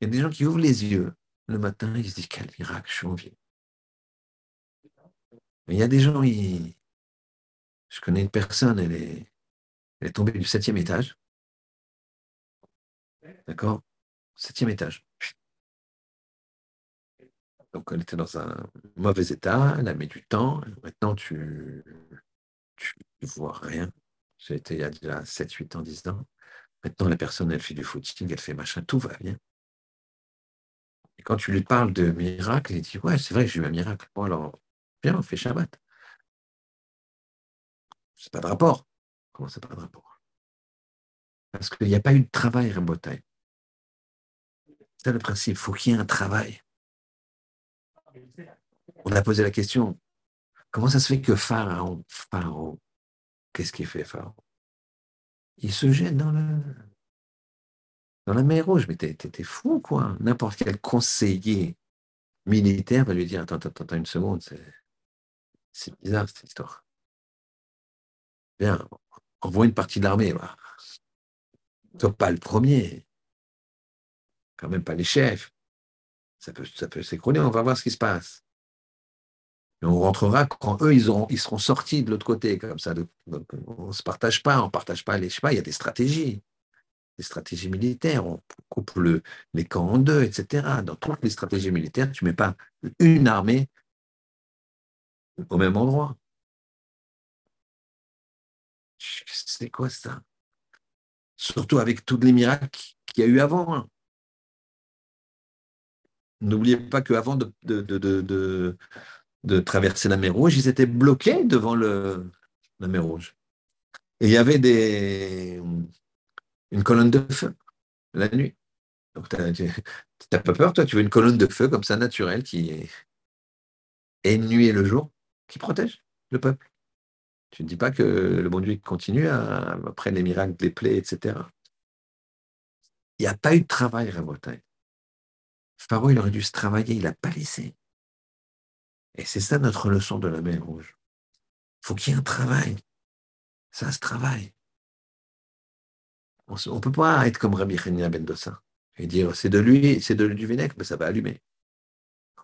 Il y a des gens qui ouvrent les yeux le matin, ils se disent Quel miracle, je suis en vie. Mais il y a des gens, ils... je connais une personne, elle est, elle est tombée du septième étage. D'accord? Septième étage. Donc, elle était dans un mauvais état, elle a mis du temps. Maintenant, tu ne vois rien. C'était il y a déjà 7, 8 ans, 10 ans. Maintenant, la personne, elle fait du footing, elle fait machin, tout va bien. Et quand tu lui parles de miracle, il dit Ouais, c'est vrai, j'ai eu un miracle. Bon, alors, viens, on fait Shabbat. C'est pas de rapport. Comment c'est pas de rapport? Parce qu'il n'y a pas eu de travail, Rabotai. C'est le principe. Il faut qu'il y ait un travail. On a posé la question comment ça se fait que Pharaon, Pharaon, qu'est-ce qu'il fait Pharaon? Il se jette dans, le, dans la mer Rouge. Mais t'es fou, quoi. N'importe quel conseiller militaire va lui dire Attends, attends, attends une seconde, c'est bizarre cette histoire. Bien, envoie une partie de l'armée. Toi, pas le premier. Quand même pas les chefs. Ça peut, ça peut s'écrouler, on va voir ce qui se passe. On rentrera quand eux, ils, ils seront sortis de l'autre côté, comme ça. on ne se partage pas, on ne partage pas les. Je il y a des stratégies. Des stratégies militaires, on coupe les camps en deux, etc. Dans toutes les stratégies militaires, tu ne mets pas une armée au même endroit. C'est quoi ça? Surtout avec tous les miracles qu'il y a eu avant. Hein. N'oubliez pas qu'avant de, de, de, traverser la mer Rouge, ils étaient bloqués devant le, la mer Rouge. Et il y avait des, une colonne de feu la nuit. Donc, tu n'as pas peur, toi, tu veux une colonne de feu comme ça, naturelle, qui est, et nuit et le jour, qui protège le peuple. Tu ne dis pas que le bon Dieu continue après les miracles, les plaies, etc. Il n'y a pas eu de travail, Rabotai. Pharaon, il aurait dû se travailler, il n'a pas laissé. Et c'est ça notre leçon de la mer rouge. Il faut qu'il y ait un travail. Ça se travaille. On ne peut pas être comme Rabbi Chenia Ben Dossa et dire c'est de lui, c'est de, du vinaigre, mais ça va allumer.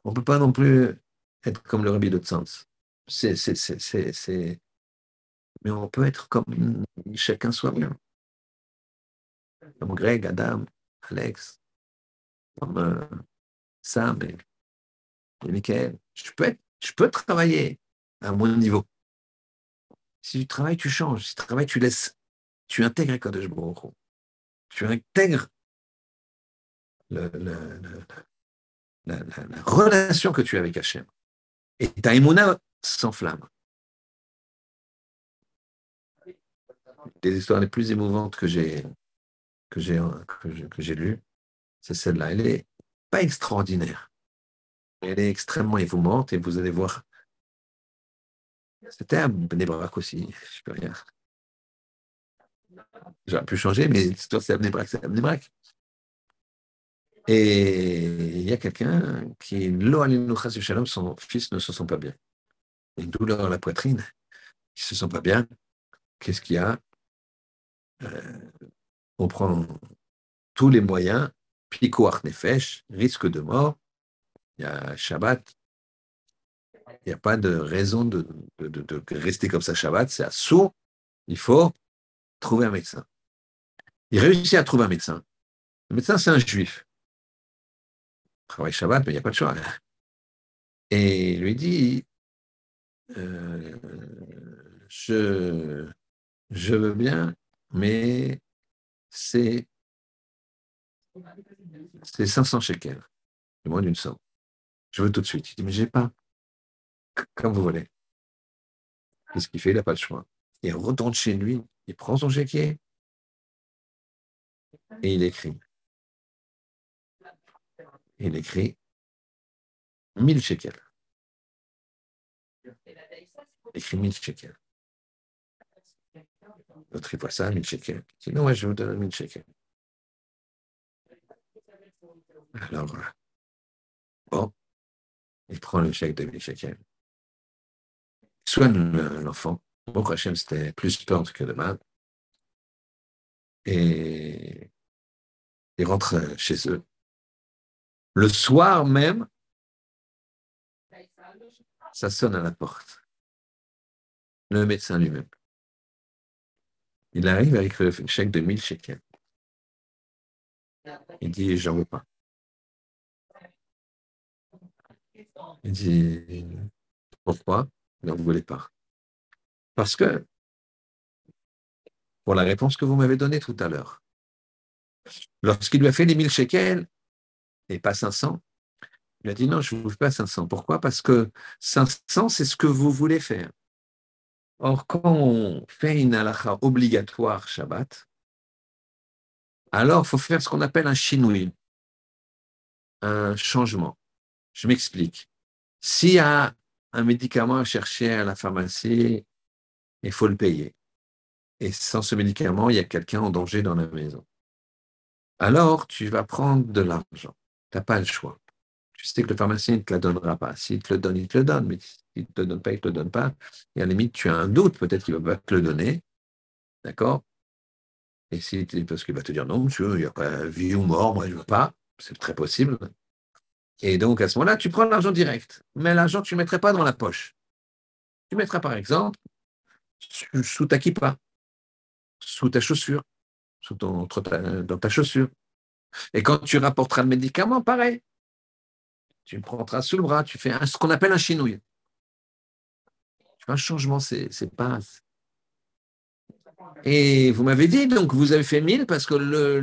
On ne peut pas non plus être comme le Rabbi de. C'est, Mais on peut être comme chacun soi-même. Comme Greg, Adam, Alex, comme euh, Sam et, Michael. Je peux, travailler à mon niveau. Si tu travailles, tu changes. Si tu travailles, tu laisses, tu intègres Kadosh Baruch Tu intègres le, la, relation que tu as avec Hachem. Et ta émouna s'enflamme. Les histoires les plus émouvantes que j'ai que j'ai que j'ai lues, c'est celle-là. Elle est pas extraordinaire. Elle est extrêmement émouvante et vous allez voir. C'était Bnebrak aussi, je peux rien. J'aurais pu changer, mais l'histoire c'est Bnebrak, c'est Bnebrak. Et il y a quelqu'un qui, son fils ne se sent pas bien. Une douleur à la poitrine, il ne se sent pas bien. Qu'est-ce qu'il y a? Euh, On prend tous les moyens, pico nefesh, risque de mort. Il y a Shabbat. Il n'y a pas de raison de, rester comme ça Shabbat. C'est à sourd. Il faut trouver un médecin. Il réussit à trouver un médecin. Le médecin, c'est un juif travaille Shabbat, mais il n'y a pas de choix. Et il lui dit, euh, je, veux bien, mais c'est c'est 500 shekels, moins d'une somme. Je veux tout de suite. Il dit, mais j'ai pas. Comme vous voulez. Qu'est-ce qu'il fait? Il n'a pas le choix. Il retourne chez lui, il prend son chéquier et il écrit il écrit 1000 shekels. Écrit 1000 shekels. L'autre, il voit ça, 1000 shekels. Il dit, non, ouais, je vous donne 1000 shekels. Alors, euh, bon, il prend le chèque de 1000 shekels. Il soigne l'enfant. Bon, Hachem, c'était plus peur que de mal. Et il rentre chez eux. Le soir même, ça sonne à la porte. Le médecin lui-même. Il arrive avec le chèque de 1000 shekels. Il dit, j'en veux pas. Il dit, pourquoi? Ne voulez pas. Parce que, pour la réponse que vous m'avez donnée tout à l'heure, lorsqu'il lui a fait les 1000 shekels, et pas 500. Il a dit non, je ne vous fais pas 500. Pourquoi? Parce que 500, c'est ce que vous voulez faire. Or, quand on fait une halakha obligatoire Shabbat, alors il faut faire ce qu'on appelle un chinoui, un changement. Je m'explique. S'il y a un médicament à chercher à la pharmacie, il faut le payer. Et sans ce médicament, il y a quelqu'un en danger dans la maison. Alors, tu vas prendre de l'argent. Tu n'as pas le choix. Tu sais que le pharmacien ne te la donnera pas. S'il te le donne, il te le donne. Mais s'il ne te le donne pas, il ne te le donne pas. Et à la limite, tu as un doute. Peut-être qu'il ne va pas te le donner. D'accord? Et si, parce qu'il va te dire non, monsieur, il n'y a pas vie ou mort, moi je ne veux pas. C'est très possible. Et donc, à ce moment-là, tu prends l'argent direct. Mais l'argent, tu ne mettrais pas dans la poche. Tu mettras, par exemple, sous ta kippa, sous ta chaussure, sous dans ta chaussure. Et quand tu rapporteras le médicament, pareil. Tu le prendras sous le bras, tu fais ce qu'on appelle un chinouille. Un changement, c'est pas. Et vous m'avez dit, donc vous avez fait 1000 parce que le,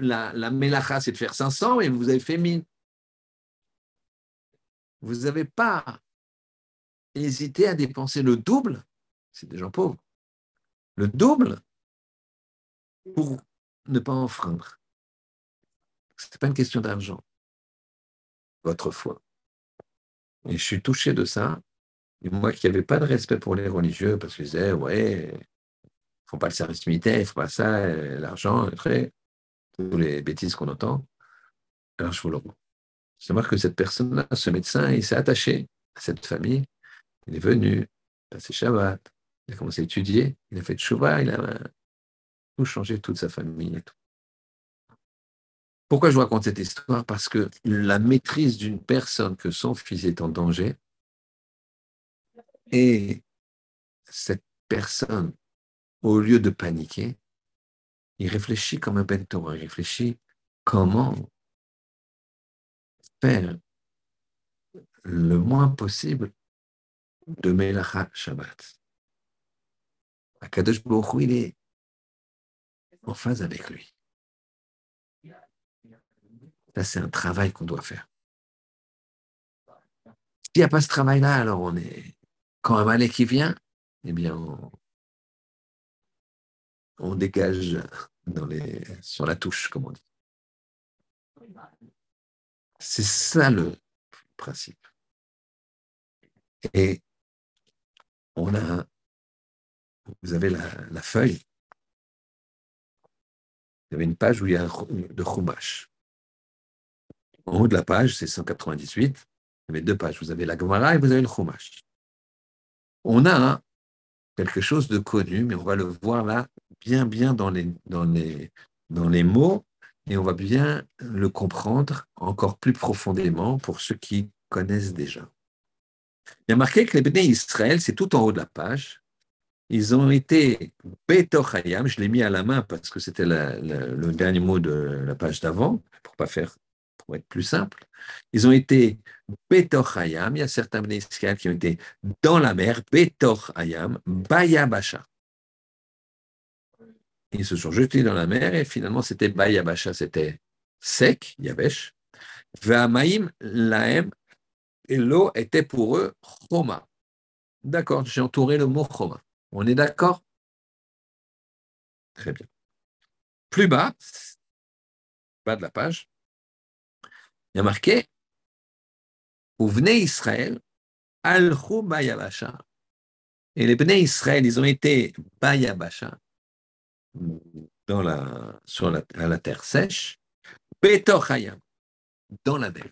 la, la c'est de faire 500 et vous avez fait 1000. Vous n'avez pas hésité à dépenser le double, c'est des gens pauvres, le double pour ne pas enfreindre. Ce n'est pas une question d'argent. Votre foi. Et je suis touché de ça. Et moi qui n'avais pas de respect pour les religieux, parce qu'ils disaient, ouais, il ne faut pas le service militaire, il ne faut pas ça, l'argent, toutes les bêtises qu'on entend. Alors je vous le C'est moi que cette personne-là, ce médecin, il s'est attaché à cette famille, il est venu passer Shabbat, il a commencé à étudier, il a fait Tchouva, il a tout changé, toute sa famille et tout. Pourquoi je raconte cette histoire? Parce que la maîtrise d'une personne que son fils est en danger, et cette personne, au lieu de paniquer, il réfléchit comme un bento, il réfléchit comment faire le moins possible de Melacha Shabbat. Akadosh Baruch il est en phase avec lui. Ça, c'est un travail qu'on doit faire. S'il n'y a pas ce travail-là, alors on est. Quand un malais qui vient, eh bien, on, dégage sur la touche, comme on dit. C'est ça le principe. Et on a, vous avez la, feuille, il y avait une page où il y a de Chumash. En haut de la page, c'est 198, il y avait deux pages. Vous avez la Gemara et vous avez le Chumash. On a quelque chose de connu, mais on va le voir là, bien, bien dans les, dans les, dans les mots, et on va bien le comprendre encore plus profondément pour ceux qui connaissent déjà. Il y a marqué que les Béné Israël, c'est tout en haut de la page, ils ont été Betochayam, je l'ai mis à la main parce que c'était le dernier mot de la page d'avant, pour pas faire, pour être plus simple. Ils ont été Betochayam, il y a certains Béné Israël qui ont été dans la mer, Betochayam, Bayabasha. Ils se sont jetés dans la mer et finalement c'était Bayabasha, c'était sec, Yabesh. Ve'amaim laem et l'eau était pour eux Choma. D'accord, j'ai entouré le mot Choma. On est d'accord? Très bien. Plus bas, bas de la page, il y a marqué venait Israël, al. Et les Bnei Israël, ils ont été Bayabasha, dans la, sur la, à la terre sèche, Betochayam, dans la mer.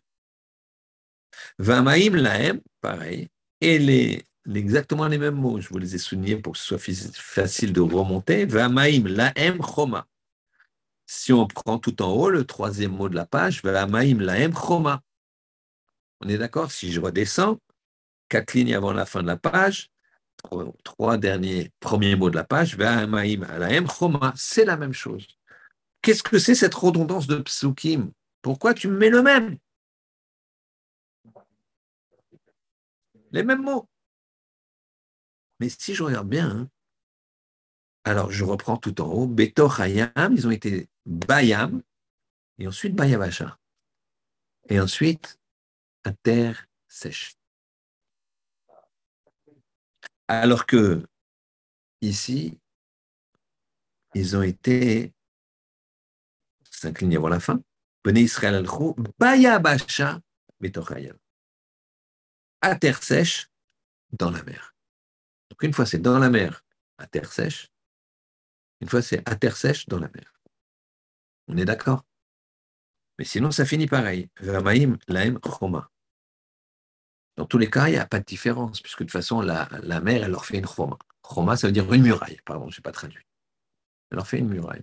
Vamaim laem, pareil, et exactement les mêmes mots. Je vous les ai soulignés pour que ce soit facile de remonter. Vamaim laem choma. Si on prend tout en haut, le troisième mot de la page, Vamaim laem choma. On est d'accord? Si je redescends, quatre lignes avant la fin de la page, trois, derniers premiers mots de la page, Vamaim laem choma. C'est la même chose. Qu'est-ce que c'est cette redondance de psukim? Pourquoi tu mets le même? Les mêmes mots. Mais si je regarde bien, hein, alors je reprends tout en haut, Betor Hayam, ils ont été Bayam, et ensuite Bayabasha. Et ensuite, à terre sèche. Alors que ici, ils ont été, s'inclinent avant la fin, Bené Israël al Bayabasha, Betor Hayam à terre sèche dans la mer. Donc une fois c'est dans la mer à terre sèche, une fois c'est à terre sèche dans la mer. On est d'accord? Mais sinon ça finit pareil. Laim choma. Dans tous les cas, il n'y a pas de différence, puisque de toute façon, la, la mer, elle leur fait une choma. Choma, ça veut dire une muraille. Pardon, je n'ai pas traduit. Elle leur fait une muraille.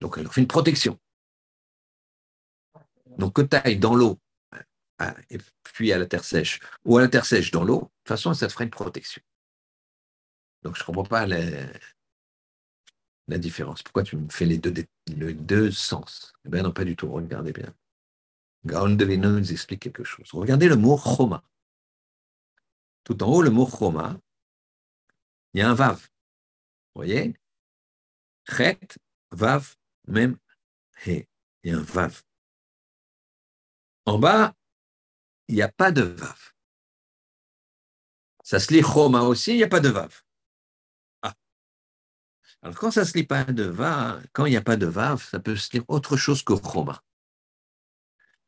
Donc, elle leur fait une protection. Donc, que tu ailles dans l'eau et puis à la terre sèche, ou à la terre sèche dans l'eau, de toute façon, ça te fera une protection. Donc, je ne comprends pas la, la, différence. Pourquoi tu me fais les deux, sens? Eh bien, non, pas du tout. Regardez bien. Gaon de nous explique quelque chose. Regardez le mot choma. Tout en haut, le mot choma, il y a un vav. Vous voyez? Chet, vav, même he. Il y a un vav. En bas, il n'y a pas de vav. Ça se lit choma aussi, il n'y a pas de vav. Alors quand ça se lit pas de vav, quand il n'y a pas de vav, ça peut se lire autre chose que choma.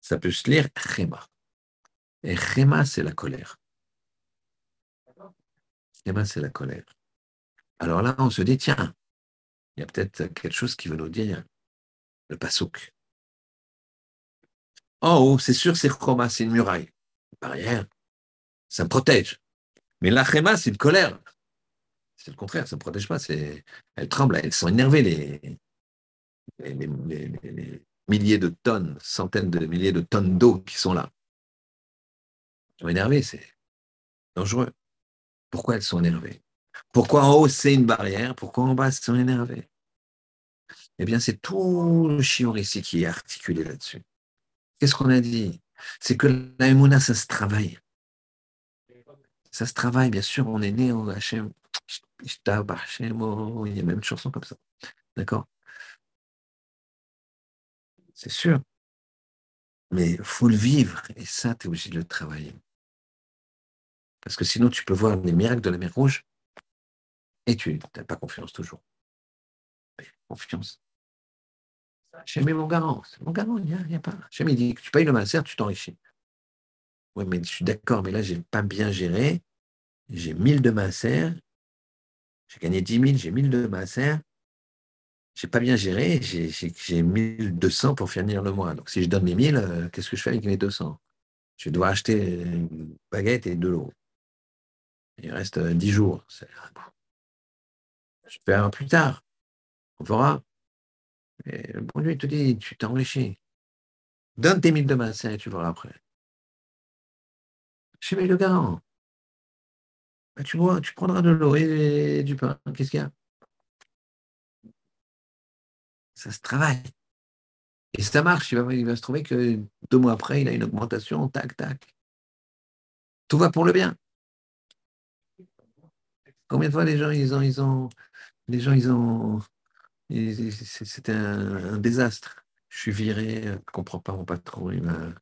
Ça peut se lire chema. Et chema, c'est la colère. Chema, c'est la colère. Alors là, on se dit, tiens, il y a peut-être quelque chose qui veut nous dire le pasouk. Haut, c'est sûr, c'est Choma, c'est une muraille, une barrière. Ça me protège. Mais l'achema, c'est une colère. C'est le contraire, ça ne protège pas. Elles tremblent, elles sont énervées, les, les, milliers de tonnes, centaines de milliers de tonnes d'eau qui sont là. Elles sont énervées, c'est dangereux. Pourquoi elles sont énervées? Pourquoi en haut, c'est une barrière? Pourquoi en bas, elles sont énervées? Eh bien, c'est tout le chion ici qui est articulé là-dessus. Qu'est-ce qu'on a dit? C'est que la ça se travaille. Ça se travaille, bien sûr, on est né au Hachem. Il y a même une chanson comme ça. D'accord? C'est sûr. Mais il faut le vivre, et ça, tu es obligé de le travailler. Parce que sinon, tu peux voir les miracles de la mer Rouge, et tu n'as pas confiance toujours. Confiance. Hachem est mon garant. Mon garant, il n'y a, a, pas. Hachem, il dit tu payes le master, tu t'enrichis. Oui, mais je suis d'accord, mais là, je n'ai pas bien géré. J'ai 1000 de masser. J'ai gagné 10 000, j'ai 1000 de masser. Je n'ai pas bien géré. J'ai 1200 pour finir le mois. Donc, si je donne mes 1000, euh, qu'est-ce que je fais avec mes 200 Je dois acheter une baguette et de l'eau. Il reste 10 euh, jours. Je un plus tard. On verra. Et bon Dieu, te dit, tu t'es enrichi. Donne tes 1000 de masser et tu verras après. Je suis le garant. Bah, tu prendras de l'eau et, du pain. Qu'est-ce qu'il y a? Ça se travaille. Et ça marche, il va, se trouver que deux mois après, il a une augmentation, tac, tac. Tout va pour le bien. Combien de fois les gens, ils ont, ils ont, les gens, ils ont, c'était un, désastre. Je suis viré, je ne comprends pas mon patron, il m'a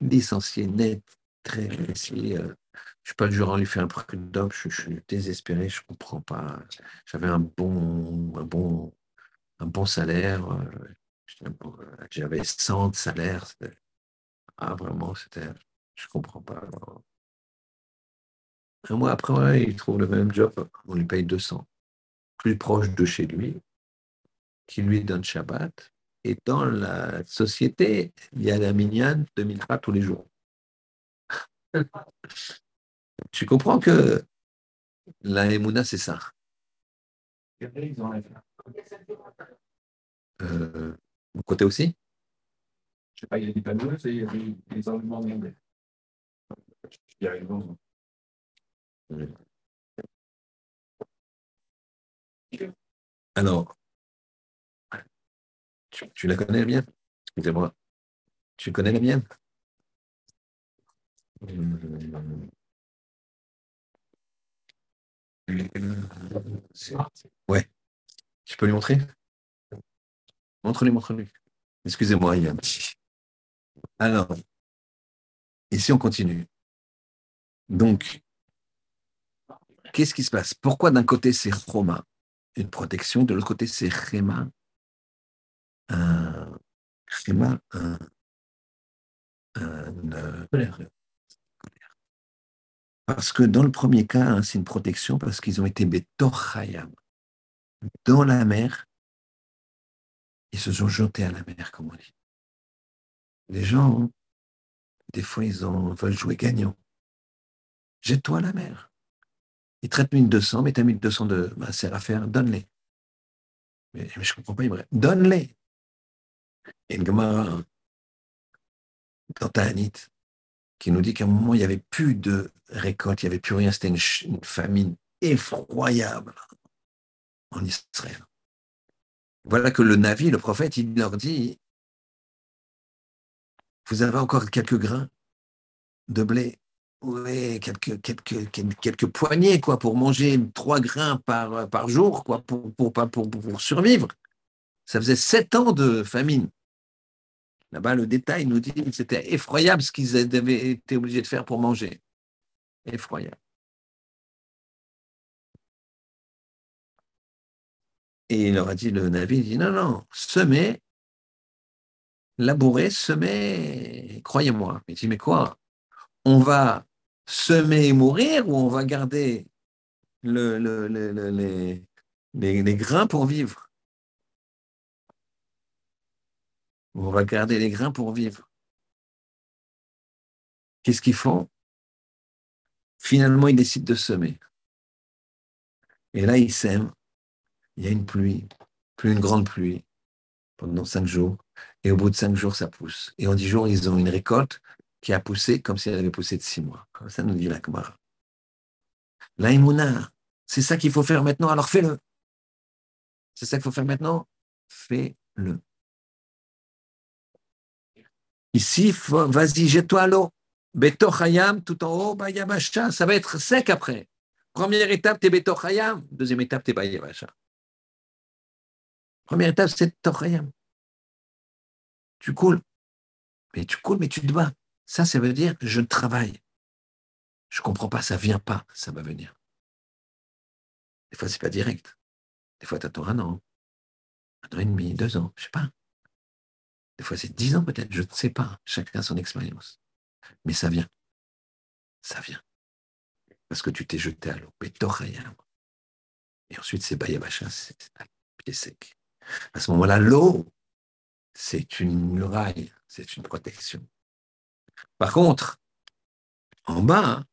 licencié net, très précis. Je suis pas du genre à lui faire un prud'homme, je, je, suis désespéré, je comprends pas. J'avais un bon, un bon, un bon salaire, euh, j'avais 100 de salaire. Ah, vraiment, c'était, je comprends pas. Un mois après, il trouve le même job, on lui paye 200, plus proche de chez lui, qui lui donne Shabbat. Et dans la société, il y a la 2000 pas tous les jours. Tu comprends que la Emouna, c'est ça? Euh, vous côté aussi? Je sais pas, il y a des panneaux il y a des, des enlèvements de Il y a une Alors, tu, tu, la connais bien Excusez-moi. Tu connais la mienne euh, Ouais. Tu peux lui montrer? Montre-lui, montre-lui. Excusez-moi, il y a un petit. Alors, ici, on continue? Donc, qu'est-ce qui se passe? Pourquoi d'un côté c'est Roma, une protection, de l'autre côté c'est Rema, un, un, un, parce que dans le premier cas, hein, c'est une protection parce qu'ils ont été Betorchayam. Dans la mer, ils se sont jetés à la mer, comme on dit. Les gens, des fois, ils veulent jouer gagnant. Jette-toi à la mer. Ils traitent 1200, mais tu as 1200 de masser à faire, donne-les. Mais, je ne comprends pas, Ibrahim. Donne-les. Et une Gemara, dans Ta'anit, qui nous dit qu'à un moment, il n'y avait plus de récolte, il n'y avait plus rien, c'était une, famine effroyable en Israël. Voilà que le Navi, le prophète, il leur dit, vous avez encore quelques grains de blé, oui, quelques, poignées, quoi, pour manger trois grains par, par jour, quoi, pour, pour, pour, pour survivre. Ça faisait sept ans de famine. Là-bas, le détail nous dit que c'était effroyable ce qu'ils avaient été obligés de faire pour manger. Effroyable. Et il leur a dit, le navire, dit, non, non, semez, labourer, semer, croyez-moi. Il dit, mais quoi? On va semer et mourir ou on va garder le, les, les grains pour vivre? On va garder les grains pour vivre. Qu'est-ce qu'ils font? Finalement, il décide de semer. Et là, il sème. Il y a une pluie, plus une grande pluie, pendant cinq jours. Et au bout de cinq jours, ça pousse. Et en dix jours, ils ont une récolte qui a poussé comme si elle avait poussé de six mois. Comme ça nous dit la Gemara. L'aïmouna, c'est ça qu'il faut faire maintenant, alors fais-le. C'est ça qu'il faut faire maintenant, fais-le. Ici, vas-y, jette-toi l'eau. Betochayam, tout en haut, Bayabasha, ça va être sec après. Première étape, t'es Betochayam. Deuxième étape, t'es Bayabasha. Première étape, c'est Tochayam. Tu coules. Mais tu coules, mais tu te bats. Ça, ça veut dire je travaille. Je ne comprends pas, ça ne vient pas, ça va venir. Des fois, ce n'est pas direct. Des fois, tu attends un an, un an et demi, deux ans, je ne sais pas. Des fois, c'est dix ans peut-être, je ne sais pas. Chacun a son expérience. Mais ça vient. Ça vient. Parce que tu t'es jeté à l'eau. Et ensuite, c'est Bayabacha, c'est pied sec. À ce moment-là, l'eau, c'est une muraille, c'est une protection. Par contre, en bas,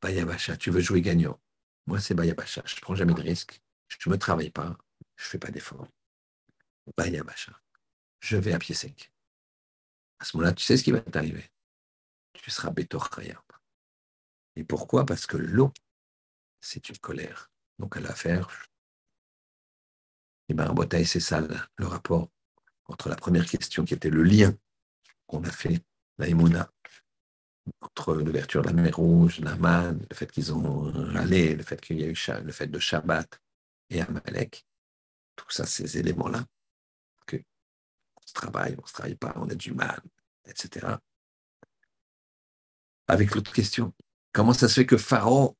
Bayabacha, tu veux jouer gagnant. Moi, c'est Bayabacha. Je ne prends jamais de risque. Je ne me travaille pas. Je ne fais pas d'effort. Bayabacha. Je vais à pied sec. À ce moment-là, tu sais ce qui va t'arriver. Tu seras bétorchayab. Et pourquoi? Parce que l'eau, c'est une colère. Donc, à l'affaire, et bien, c'est ça le rapport entre la première question qui était le lien qu'on a fait, la entre l'ouverture de la mer Rouge, la manne, le fait qu'ils ont râlé, le fait qu'il y a eu le fait de Shabbat et Amalek, tout ça, ces éléments-là, travaille, on ne se travaille pas, on a du mal, etc. Avec l'autre question, comment ça se fait que Pharaon,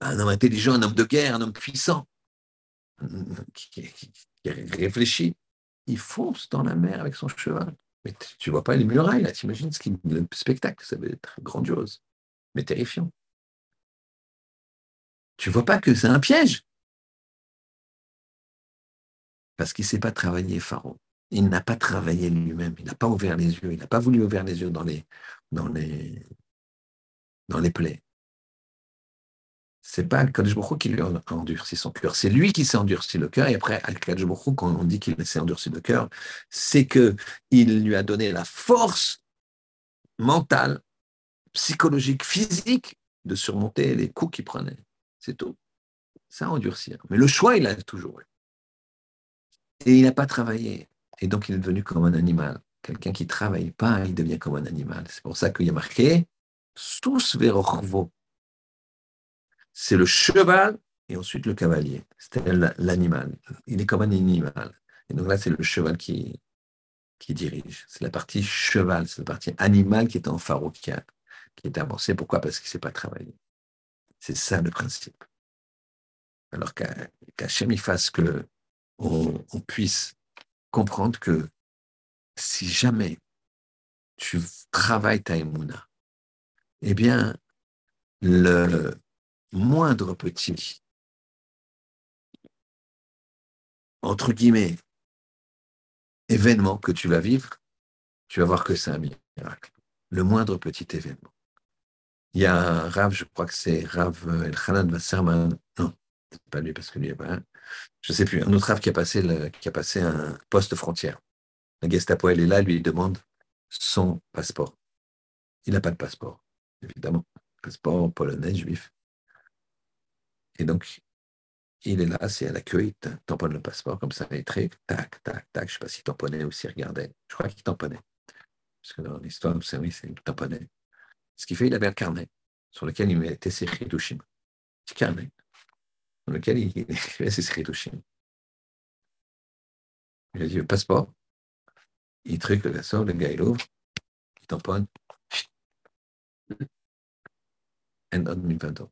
un homme intelligent, un homme de guerre, un homme puissant, qui, réfléchit, il fonce dans la mer avec son cheval? Mais tu vois pas les murailles, là, t'imagines ce qui, le spectacle, ça va être grandiose, mais terrifiant. Tu vois pas que c'est un piège? Parce qu'il ne sait pas travailler, Pharaon. Il n'a pas travaillé lui-même, il n'a pas ouvert les yeux, il n'a pas voulu ouvrir les yeux dans les, dans les, dans les plaies c'est pas Al-Kadosh qui lui a endurci son cœur, c'est lui qui s'est endurci le cœur. Et après, Al-Kadosh quand on dit qu'il s'est endurci le cœur, c'est que il lui a donné la force mentale, psychologique, physique de surmonter les coups qu'il prenait. C'est tout. Ça endurcir. Mais le choix, il a toujours eu. Et il n'a pas travaillé. Et donc, il est devenu comme un animal. Quelqu'un qui ne travaille pas, il devient comme un animal. C'est pour ça qu'il y a marqué Sous verorvo c'est le cheval et ensuite le cavalier. C'est l'animal. Il est comme un animal. Et donc là, c'est le cheval qui, dirige. C'est la partie cheval, c'est la partie animale qui est en pharaon, qui, est avancée. Pourquoi? Parce qu'il ne sait pas travailler. C'est ça le principe. Alors qu'Hachem il fasse que on, puisse comprendre que si jamais tu travailles ta émouna, eh bien, le, moindre petit, entre guillemets, événement que tu vas vivre, tu vas voir que c'est un miracle. Le moindre petit événement. Il y a un Rav, je crois que c'est Rav El Khanan Wasserman, non, c'est pas lui parce que lui, pas, je ne sais plus, un autre Rav qui a passé, un poste frontière. La Gestapo, elle est là, lui demande son passeport. Il n'a pas de passeport, évidemment. Passeport polonais, juif. Et donc, il est là, c'est à l'accueil, il tamponne le passeport comme ça, et très tac, tac, tac. Je ne sais pas s'il tamponnait ou s'il regardait. Je crois qu'il tamponnait. Parce que dans l'histoire, vous savez, c'est il tamponnait. Ce qui fait, il avait un carnet sur lequel il mettait ses Un Petit carnet sur lequel il écrivait ses chitushim. Il a dit le passeport. Il truc le sort, le gars il ouvre, il tamponne. And on 20 ans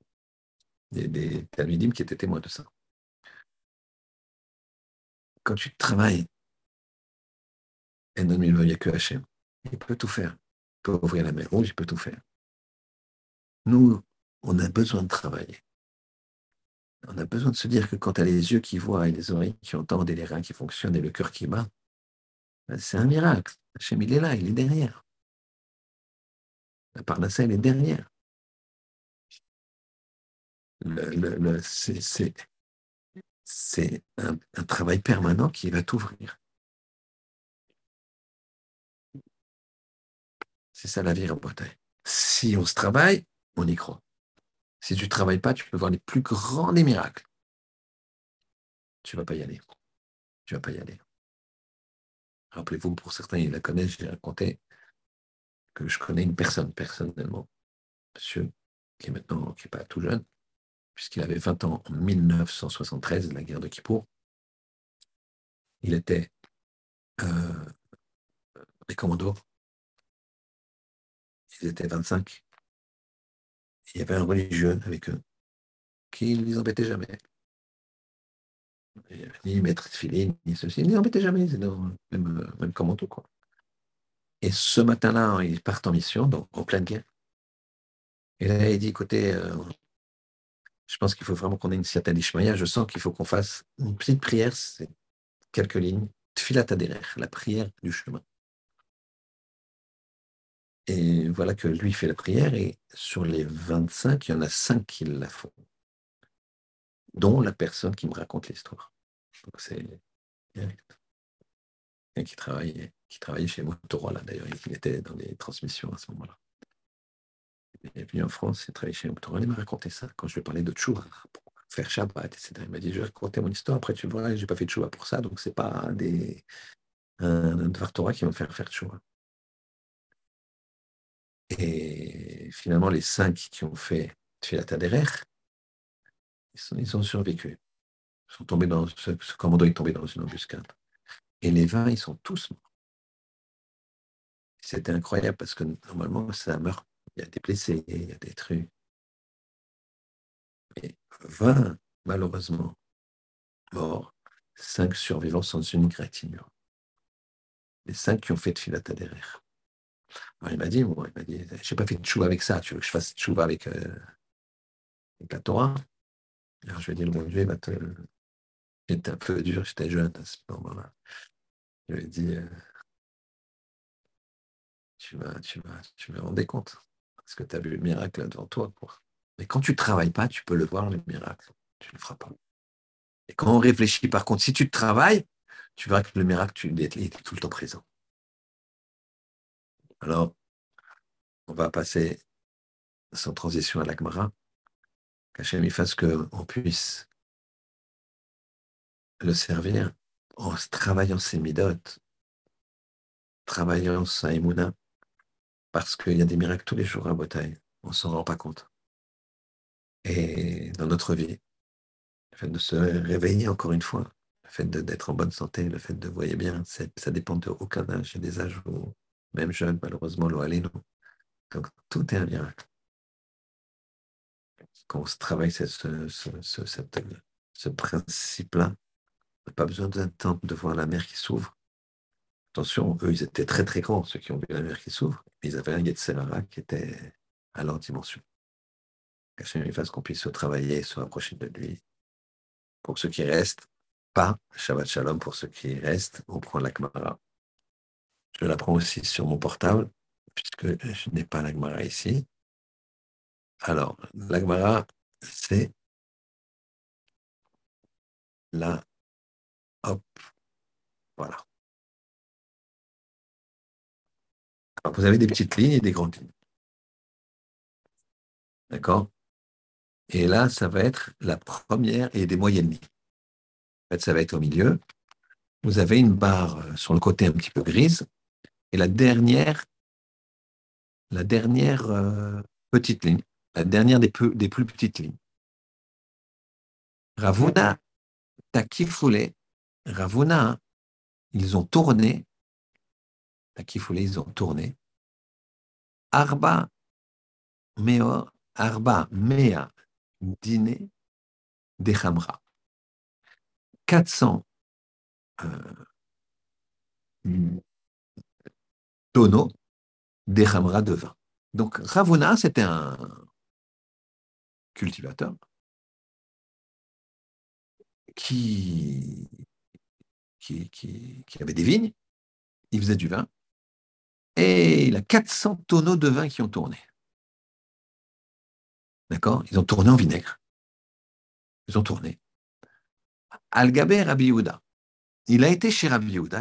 des, des Talmudim qui étaient témoins de ça. Quand tu travailles, il n'y a que Hachem. Il peut tout faire. Il peut ouvrir la mer rouge, il peut tout faire. Nous, on a besoin de travailler. On a besoin de se dire que quand tu as les yeux qui voient et les oreilles qui entendent et les reins qui fonctionnent et le cœur qui bat, ben, c'est un miracle. Hachem, il est là, il est derrière. La ça, elle est derrière. c'est un, un, travail permanent qui va t'ouvrir. C'est ça la vie en. Si on se travaille, on y croit. Si tu ne travailles pas, tu peux voir les plus grands des miracles. Tu ne vas pas y aller. Tu ne vas pas y aller. Rappelez-vous, pour certains, ils la connaissent, j'ai raconté que je connais une personne personnellement, monsieur, qui est maintenant, qui n'est pas tout jeune, puisqu'il avait 20 ans en 1973, la guerre de Kippour. Il était euh, des commandos. Ils étaient 25. Il y avait un religieux avec eux qui ne les embêtait jamais. Ni maître de ni ceci, ne les embêtaient jamais, même, même commando. Quoi. Et ce matin-là, ils partent en mission, donc en pleine guerre. Et là, il dit, écoutez, euh, je pense qu'il faut vraiment qu'on ait une certaine ishmaïa. Je sens qu'il faut qu'on fasse une petite prière, c'est quelques lignes. Tfilat la prière du chemin. Et voilà que lui fait la prière, et sur les 25, il y en a 5 qui la font, dont la personne qui me raconte l'histoire. Donc c'est et qui travaillait, qui travaillait chez Motorola d'ailleurs, il était dans les transmissions à ce moment-là. Il est venu en France, il travaillé chez Motorola, il m'a raconté ça quand je lui parlais de Tchouva, pour faire Shabbat, etc. Il m'a dit, je vais raconter mon histoire, après tu vois, je n'ai pas fait de Tchouva pour ça, donc c'est pas des, un, un Torah qui va me faire faire Tchouva. Et finalement, les cinq qui ont fait Tfilat Aderer, ils, ont survécu. Ils sont tombés dans, ce, ce commando est tombé dans une embuscade. Et les 20, ils sont tous morts. C'était incroyable parce que normalement, ça meurt. Il y a des blessés, il y a des trucs. Mais 20, malheureusement, morts, 5 survivants sans une égratignure. Les 5 qui ont fait de filatadérer. Alors il m'a dit, moi, il m'a dit, j'ai pas fait de chou avec ça, tu veux que je fasse de chou avec, euh, avec la Torah? Alors je lui ai dit, le bon Dieu. J'étais un peu dur, j'étais jeune à ce moment-là. Je lui ai dit, euh, tu vas, tu vas, tu vas rendre compte. Parce que tu as vu le miracle devant toi. Mais quand tu ne travailles pas, tu peux le voir, le miracle. Tu ne le feras pas. Et quand on réfléchit, par contre, si tu travailles, tu verras que le miracle, il est tout le temps présent. Alors, on va passer sans transition à l'Akmara. Qu'Hachem fasse qu'on puisse le servir en travaillant ses midotes, travaillant sa émouna, parce qu'il y a des miracles tous les jours à Bretagne, on ne s'en rend pas compte. Et dans notre vie, le fait de se réveiller encore une fois, le fait d'être en bonne santé, le fait de voyer bien, ça dépend de aucun âge. Il des âges où, même jeune, malheureusement, l'eau Donc tout est un miracle. Quand on travaille ce, ce principe-là, on n'a pas besoin d'un temps de voir la mer qui s'ouvre. Attention, eux, ils étaient très très grands, ceux qui ont vu la mer qui s'ouvre, ils avaient un Yetzerara qui était à leur dimension. Qu'Hachem fasse qu'on puisse se travailler, se rapprocher de lui. Pour ceux qui restent, pas Shabbat Shalom pour ceux qui restent, on prend l'Akmara. Je la prends aussi sur mon portable, puisque je n'ai pas l'Akmara ici. Alors, l'Akmara, c'est là, hop, voilà. vous avez des petites lignes et des grandes lignes. D'accord? Et là, ça va être la première et des moyennes lignes. En fait, ça va être au milieu. Vous avez une barre euh, sur le côté un petit peu grise. Et la dernière, la dernière euh, petite ligne, la dernière des, des plus petites lignes. Ravuna Takifoulé, Ravuna, ils ont tourné à Kifoulé, ils ont tourné. Arba Mea, Arba Mea dîner des Hamra. 400 euh, tonneaux des Hamra de vin. Donc Ravuna, c'était un cultivateur qui, avait des vignes, il faisait du vin, et il a 400 tonneaux de vin qui ont tourné. D'accord? Ils ont tourné en vinaigre. Ils ont tourné. Al-Gabé Rabbi Yehuda. Il a été chez Rabbi Yehuda.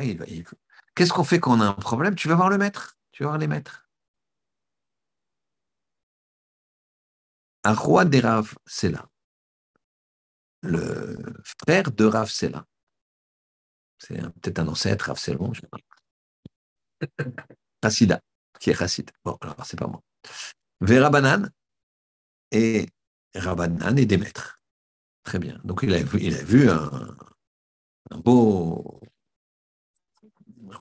Qu'est-ce qu'on fait quand on a un problème? Tu vas voir le maître. Tu vas voir les maîtres. Un roi des Rav là. Le frère de Rav là. C'est peut-être un ancêtre, Rav Selon, je sais pas. Chassida, qui est chassid. Bon, alors c'est pas moi. Verabanan et Rabanan et des maîtres. Très bien. Donc il a vu, un beau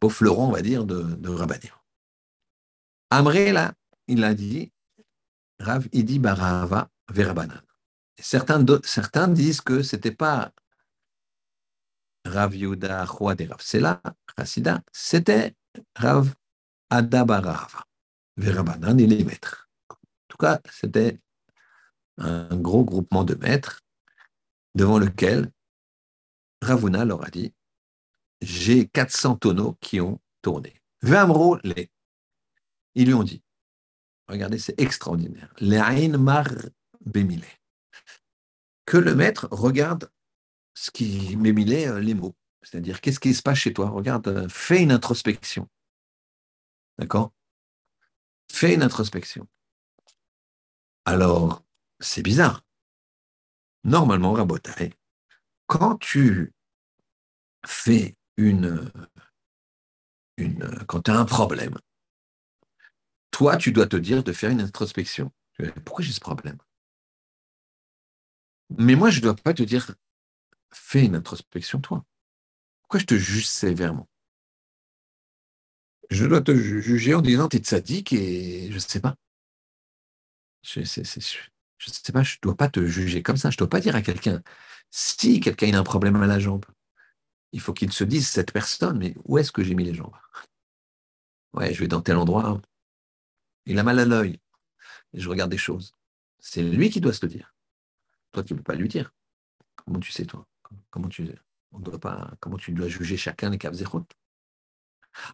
fleuron, on va dire, de, de Rabbanim. Amré, là, il a dit, Rav Idi Barava Verabanan. Certains, certains disent que ce n'était pas Rav Yuda roi des Rav Sela, Chassida, c'était Rav Adabarava. Verabanan, il est maître. En tout cas, c'était un gros groupement de maîtres devant lequel Ravuna leur a dit J'ai 400 tonneaux qui ont tourné. Vamro les. Ils lui ont dit Regardez, c'est extraordinaire. Que le maître regarde ce qui m'émilait euh, les mots. C'est-à-dire, qu'est-ce qui se passe chez toi? Regarde, euh, fais une introspection. D'accord? Fais une introspection. Alors, c'est bizarre. Normalement, Rabotai, quand tu fais une, quand tu as un problème, toi, tu dois te dire de faire une introspection. Pourquoi j'ai ce problème? Mais moi, je ne dois pas te dire, fais une introspection, toi. Pourquoi je te juge sévèrement? Je dois te juger en disant, tu es sadique et je ne sais pas. Je ne sais pas, je ne dois pas te juger comme ça. Je ne dois pas dire à quelqu'un, si quelqu'un a un problème à la jambe, il faut qu'il se dise, cette personne, mais où est-ce que j'ai mis les jambes? Ouais, je vais dans tel endroit. Il a mal à l'œil. Je regarde des choses. C'est lui qui doit se le dire. Toi, tu ne peux pas lui dire. Comment tu sais, toi? Comment tu pas, comment tu dois juger chacun les caves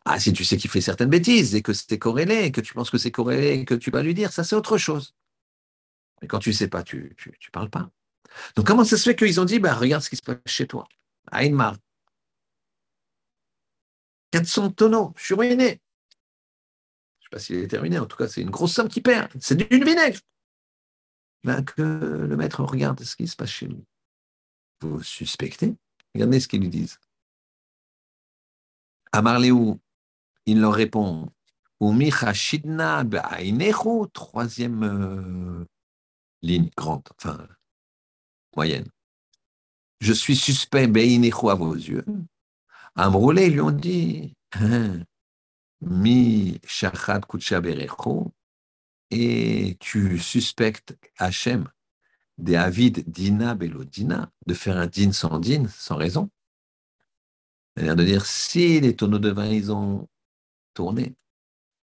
Ah, si tu sais qu'il fait certaines bêtises et que c'est corrélé, que tu penses que c'est corrélé, que tu vas lui dire, ça c'est autre chose. Mais quand tu ne sais pas, tu ne parles pas. Donc comment ça se fait qu'ils ont dit, bah, regarde ce qui se passe chez toi, à Inmar. 400 tonneaux, je suis ruiné. Je ne sais pas s'il est terminé, en tout cas, c'est une grosse somme qui perd. C'est du vinaigre. Ben, que le maître regarde ce qui se passe chez lui. Vous suspectez? Regardez ce qu'ils lui disent. À Marléou, il leur répond troisième euh, ligne grande, enfin moyenne. Je suis suspect, Beinecho à vos yeux. Amroulé, lui ont dit, hein, Mi Shachad Kucha et tu suspectes Hachem des Avid Dina Belodina, de faire un din sans din, sans raison. C'est-à-dire de dire, si les tonneaux de vin, ils ont tourné,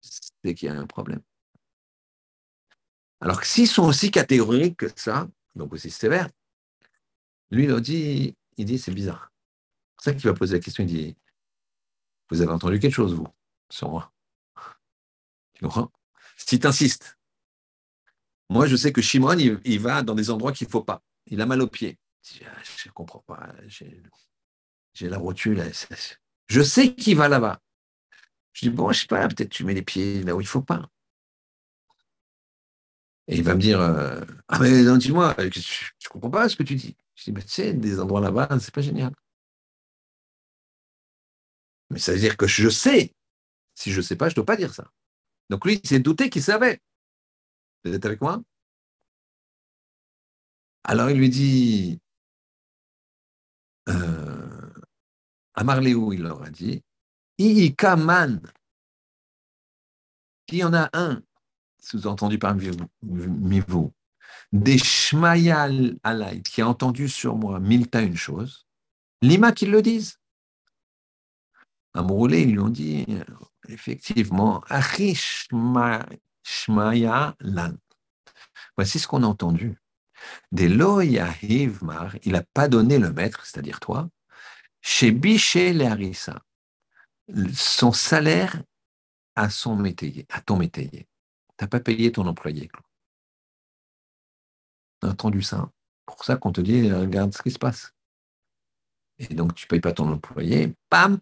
c'est qu'il y a un problème. Alors que s'ils sont aussi catégoriques que ça, donc aussi sévères, lui, il dit, il dit, c'est bizarre. C'est ça qu'il va poser la question, il dit, vous avez entendu quelque chose, vous, sur moi? Tu comprends? Si tu insistes, moi, je sais que Shimon, il, va dans des endroits qu'il ne faut pas. Il a mal aux pieds. Je ne comprends pas. J'ai la rotule. Je sais qu'il va là-bas. Je dis, bon, je ne sais pas, peut-être tu mets les pieds là où il ne faut pas. Et il va me dire euh, Ah, mais dis-moi, je ne comprends pas ce que tu dis? Je dis Mais tu sais, des endroits là-bas, c'est pas génial. Mais ça veut dire que je sais. Si je ne sais pas, je ne dois pas dire ça. Donc lui, il s'est douté qu'il savait. Vous êtes avec moi? Alors il lui dit euh, À Marléou, il leur a dit Iikaman, il y en a un sous-entendu parmi vous, des shmayal alay, qui a entendu sur moi mille tas une chose, lima qu'ils le disent. À Mouroulé, ils lui ont dit, effectivement, shmaya lan. Voici ce qu'on a entendu. Des loyahivmar, il n'a pas donné le maître, c'est-à-dire toi, chez Biché harissa, son salaire à son métayer, à ton métayer. Tu n'as pas payé ton employé. Tu as entendu ça pour ça qu'on te dit, regarde ce qui se passe. Et donc, tu ne payes pas ton employé, bam,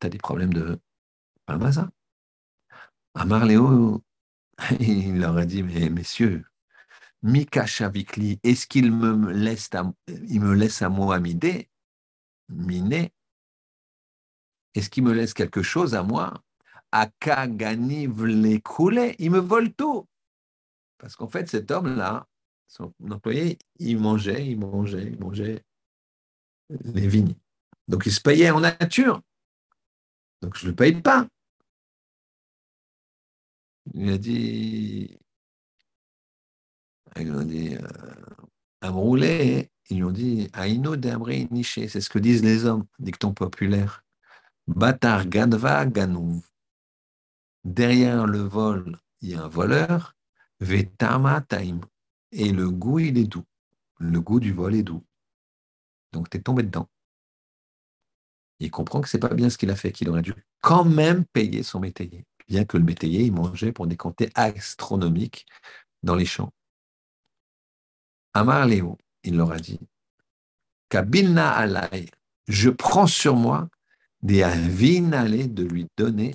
tu as des problèmes de Palmaza. Amar Léo, il leur a dit, mais messieurs, Mika Shavikli, est-ce qu'il me laisse à, il me laisse à moi miné? Est-ce qu'il me laisse quelque chose à moi? Aka ganiv les il me vole tout. Parce qu'en fait, cet homme-là, son employé, il mangeait, il mangeait, il mangeait les vignes. Donc il se payait en nature. Donc je ne le paye pas. Il a dit, ils ont dit, euh, ils lui ont dit, Aino d'Amri Niché, c'est ce que disent les hommes, dicton populaire. Batar Ganva Ganou. Derrière le vol, il y a un voleur, Vetama Taim. Et le goût, il est doux. Le goût du vol est doux. Donc, tu es tombé dedans. Il comprend que c'est pas bien ce qu'il a fait, qu'il aurait dû quand même payer son métayer, bien que le métayer, il mangeait pour des quantités astronomiques dans les champs. Amar Léo, il leur a dit, Kabilna alay, je prends sur moi des avinale de lui donner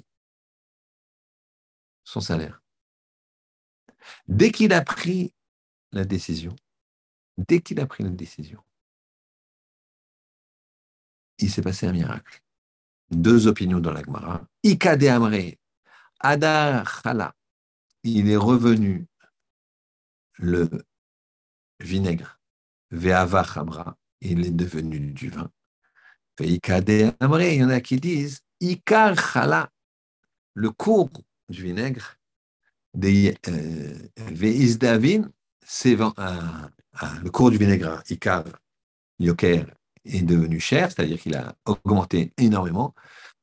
son salaire. Dès qu'il a pris la décision, dès qu'il a pris la décision, il s'est passé un miracle. Deux opinions dans la Gemara. Ikade Amre, Adar Chala, il est revenu le vinaigre, Ve'ava Chabra, il est devenu du vin. Ve'ikade Amre, il y en a qui disent Ikar Chala, le cours du vinaigre, euh, Ve'isdavin, c'est le cours du vinaigre, Ikar, Yoker, est devenu cher, c'est-à-dire qu'il a augmenté énormément.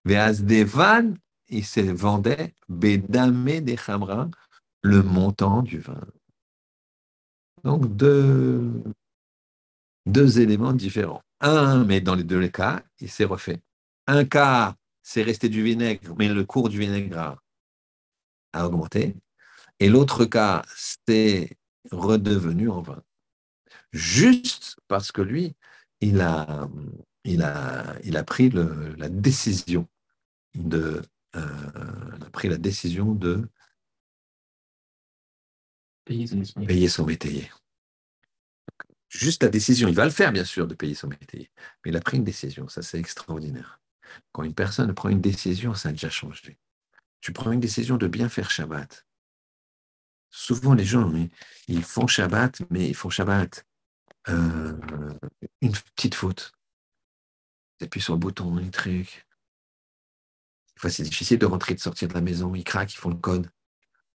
Ve'azdevan, il se vendait Bedame de Chamra, le montant du vin. Donc deux, deux éléments différents. Un, mais dans les deux cas, il s'est refait. Un cas, c'est resté du vinaigre, mais le cours du vinaigre a augmenté. Et l'autre cas, c'est redevenu en vin. Juste parce que lui, il a, il a, il a pris la décision de, euh, pris la décision de payer son, métayer. Juste la décision, il va le faire bien sûr de payer son métayer, mais il a pris une décision, ça c'est extraordinaire. Quand une personne prend une décision, ça a déjà changé. Tu prends une décision de bien faire Shabbat. Souvent les gens, ils font Shabbat, mais ils font Shabbat euh, une petite faute. Appuie sur le bouton, un truc. Enfin, c'est difficile de rentrer, de sortir de la maison. Ils craquent, ils font le code.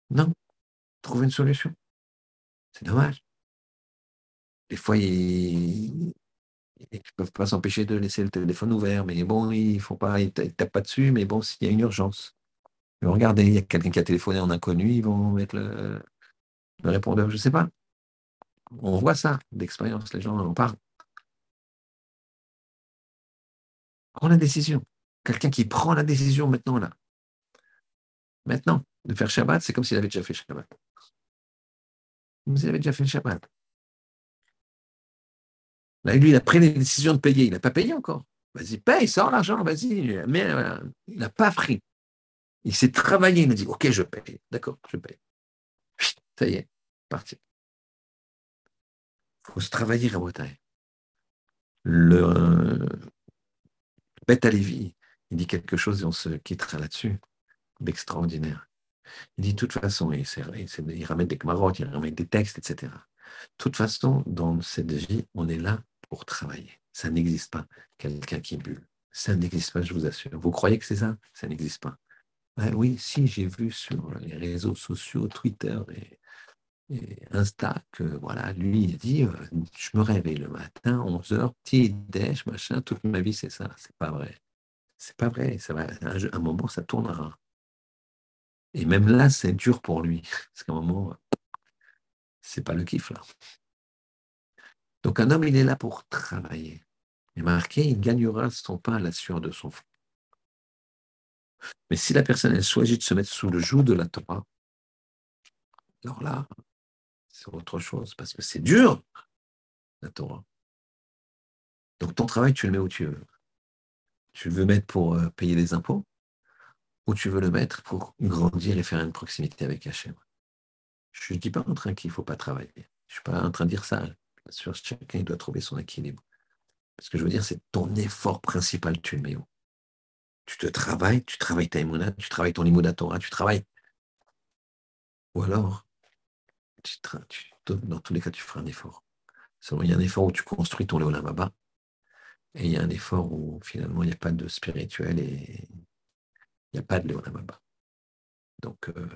Non, trouve une solution. C'est dommage. Des fois, ils ne peuvent pas s'empêcher de laisser le téléphone ouvert, mais bon, ils font pas, ils tapent pas dessus, mais bon, s'il y a une urgence. Regardez, il y a quelqu'un qui a téléphoné en inconnu, ils vont mettre le, le répondeur, je ne sais pas. On voit ça d'expérience, les gens en parlent. Prends la décision. Quelqu'un qui prend la décision maintenant, là. Maintenant, de faire Shabbat, c'est comme s'il avait déjà fait Shabbat. Comme s'il avait déjà fait Shabbat. Là, lui, il a pris la décision de payer. Il n'a pas payé encore. Vas-y, paye, sors l'argent, vas-y. Mais euh, il n'a pas pris. Il s'est travaillé. Il a dit, OK, je paye. D'accord, je paye. Ça y est, parti. Faut se travailler à Bretagne. Le Beth Alevi, il dit quelque chose et on se quittera là-dessus, d'extraordinaire. Il dit, de toute façon, il, ramène des marottes, il ramène des textes, etc. De toute façon, dans cette vie, on est là pour travailler. Ça n'existe pas, quelqu'un qui bulle. Ça n'existe pas, je vous assure. Vous croyez que c'est ça? Ça n'existe pas. oui, si, j'ai vu sur les réseaux sociaux, Twitter et Insta que voilà, lui il dit euh, je me réveille le matin 11 heures petit déj machin toute ma vie c'est ça. C'est pas vrai. C'est pas vrai ça va un, moment ça tournera. Et même là c'est dur pour lui parce qu'à un moment c'est pas le kiff là. Donc un homme il est là pour travailler. Et marqué il gagnera son pain à la sueur de son front. Mais si la personne elle choisit de se mettre sous le joug de la Torah alors là autre chose, parce que c'est dur. la Torah. Donc ton travail, tu le mets où tu veux. Tu veux mettre pour euh, payer des impôts ou tu veux le mettre pour grandir et faire une proximité avec Hachem. Je ne dis pas en train qu'il ne faut pas travailler. Je ne suis pas en train de dire ça. Bien sûr, chacun doit trouver son équilibre. Ce que je veux dire, c'est ton effort principal, tu le mets où Tu te travailles, tu travailles ta émouna, tu travailles ton limouda Torah, tu travailles. Ou alors, dans tous les cas, tu feras un effort. Seulement, il y a un effort où tu construis ton Abba, et il y a un effort où finalement il n'y a pas de spirituel et il n'y a pas de Abba. Donc, euh,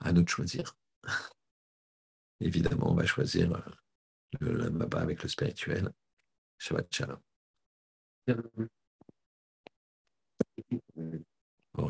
à nous de choisir. Évidemment, on va choisir euh, le Abba avec le spirituel. Shabbat Shalom. Au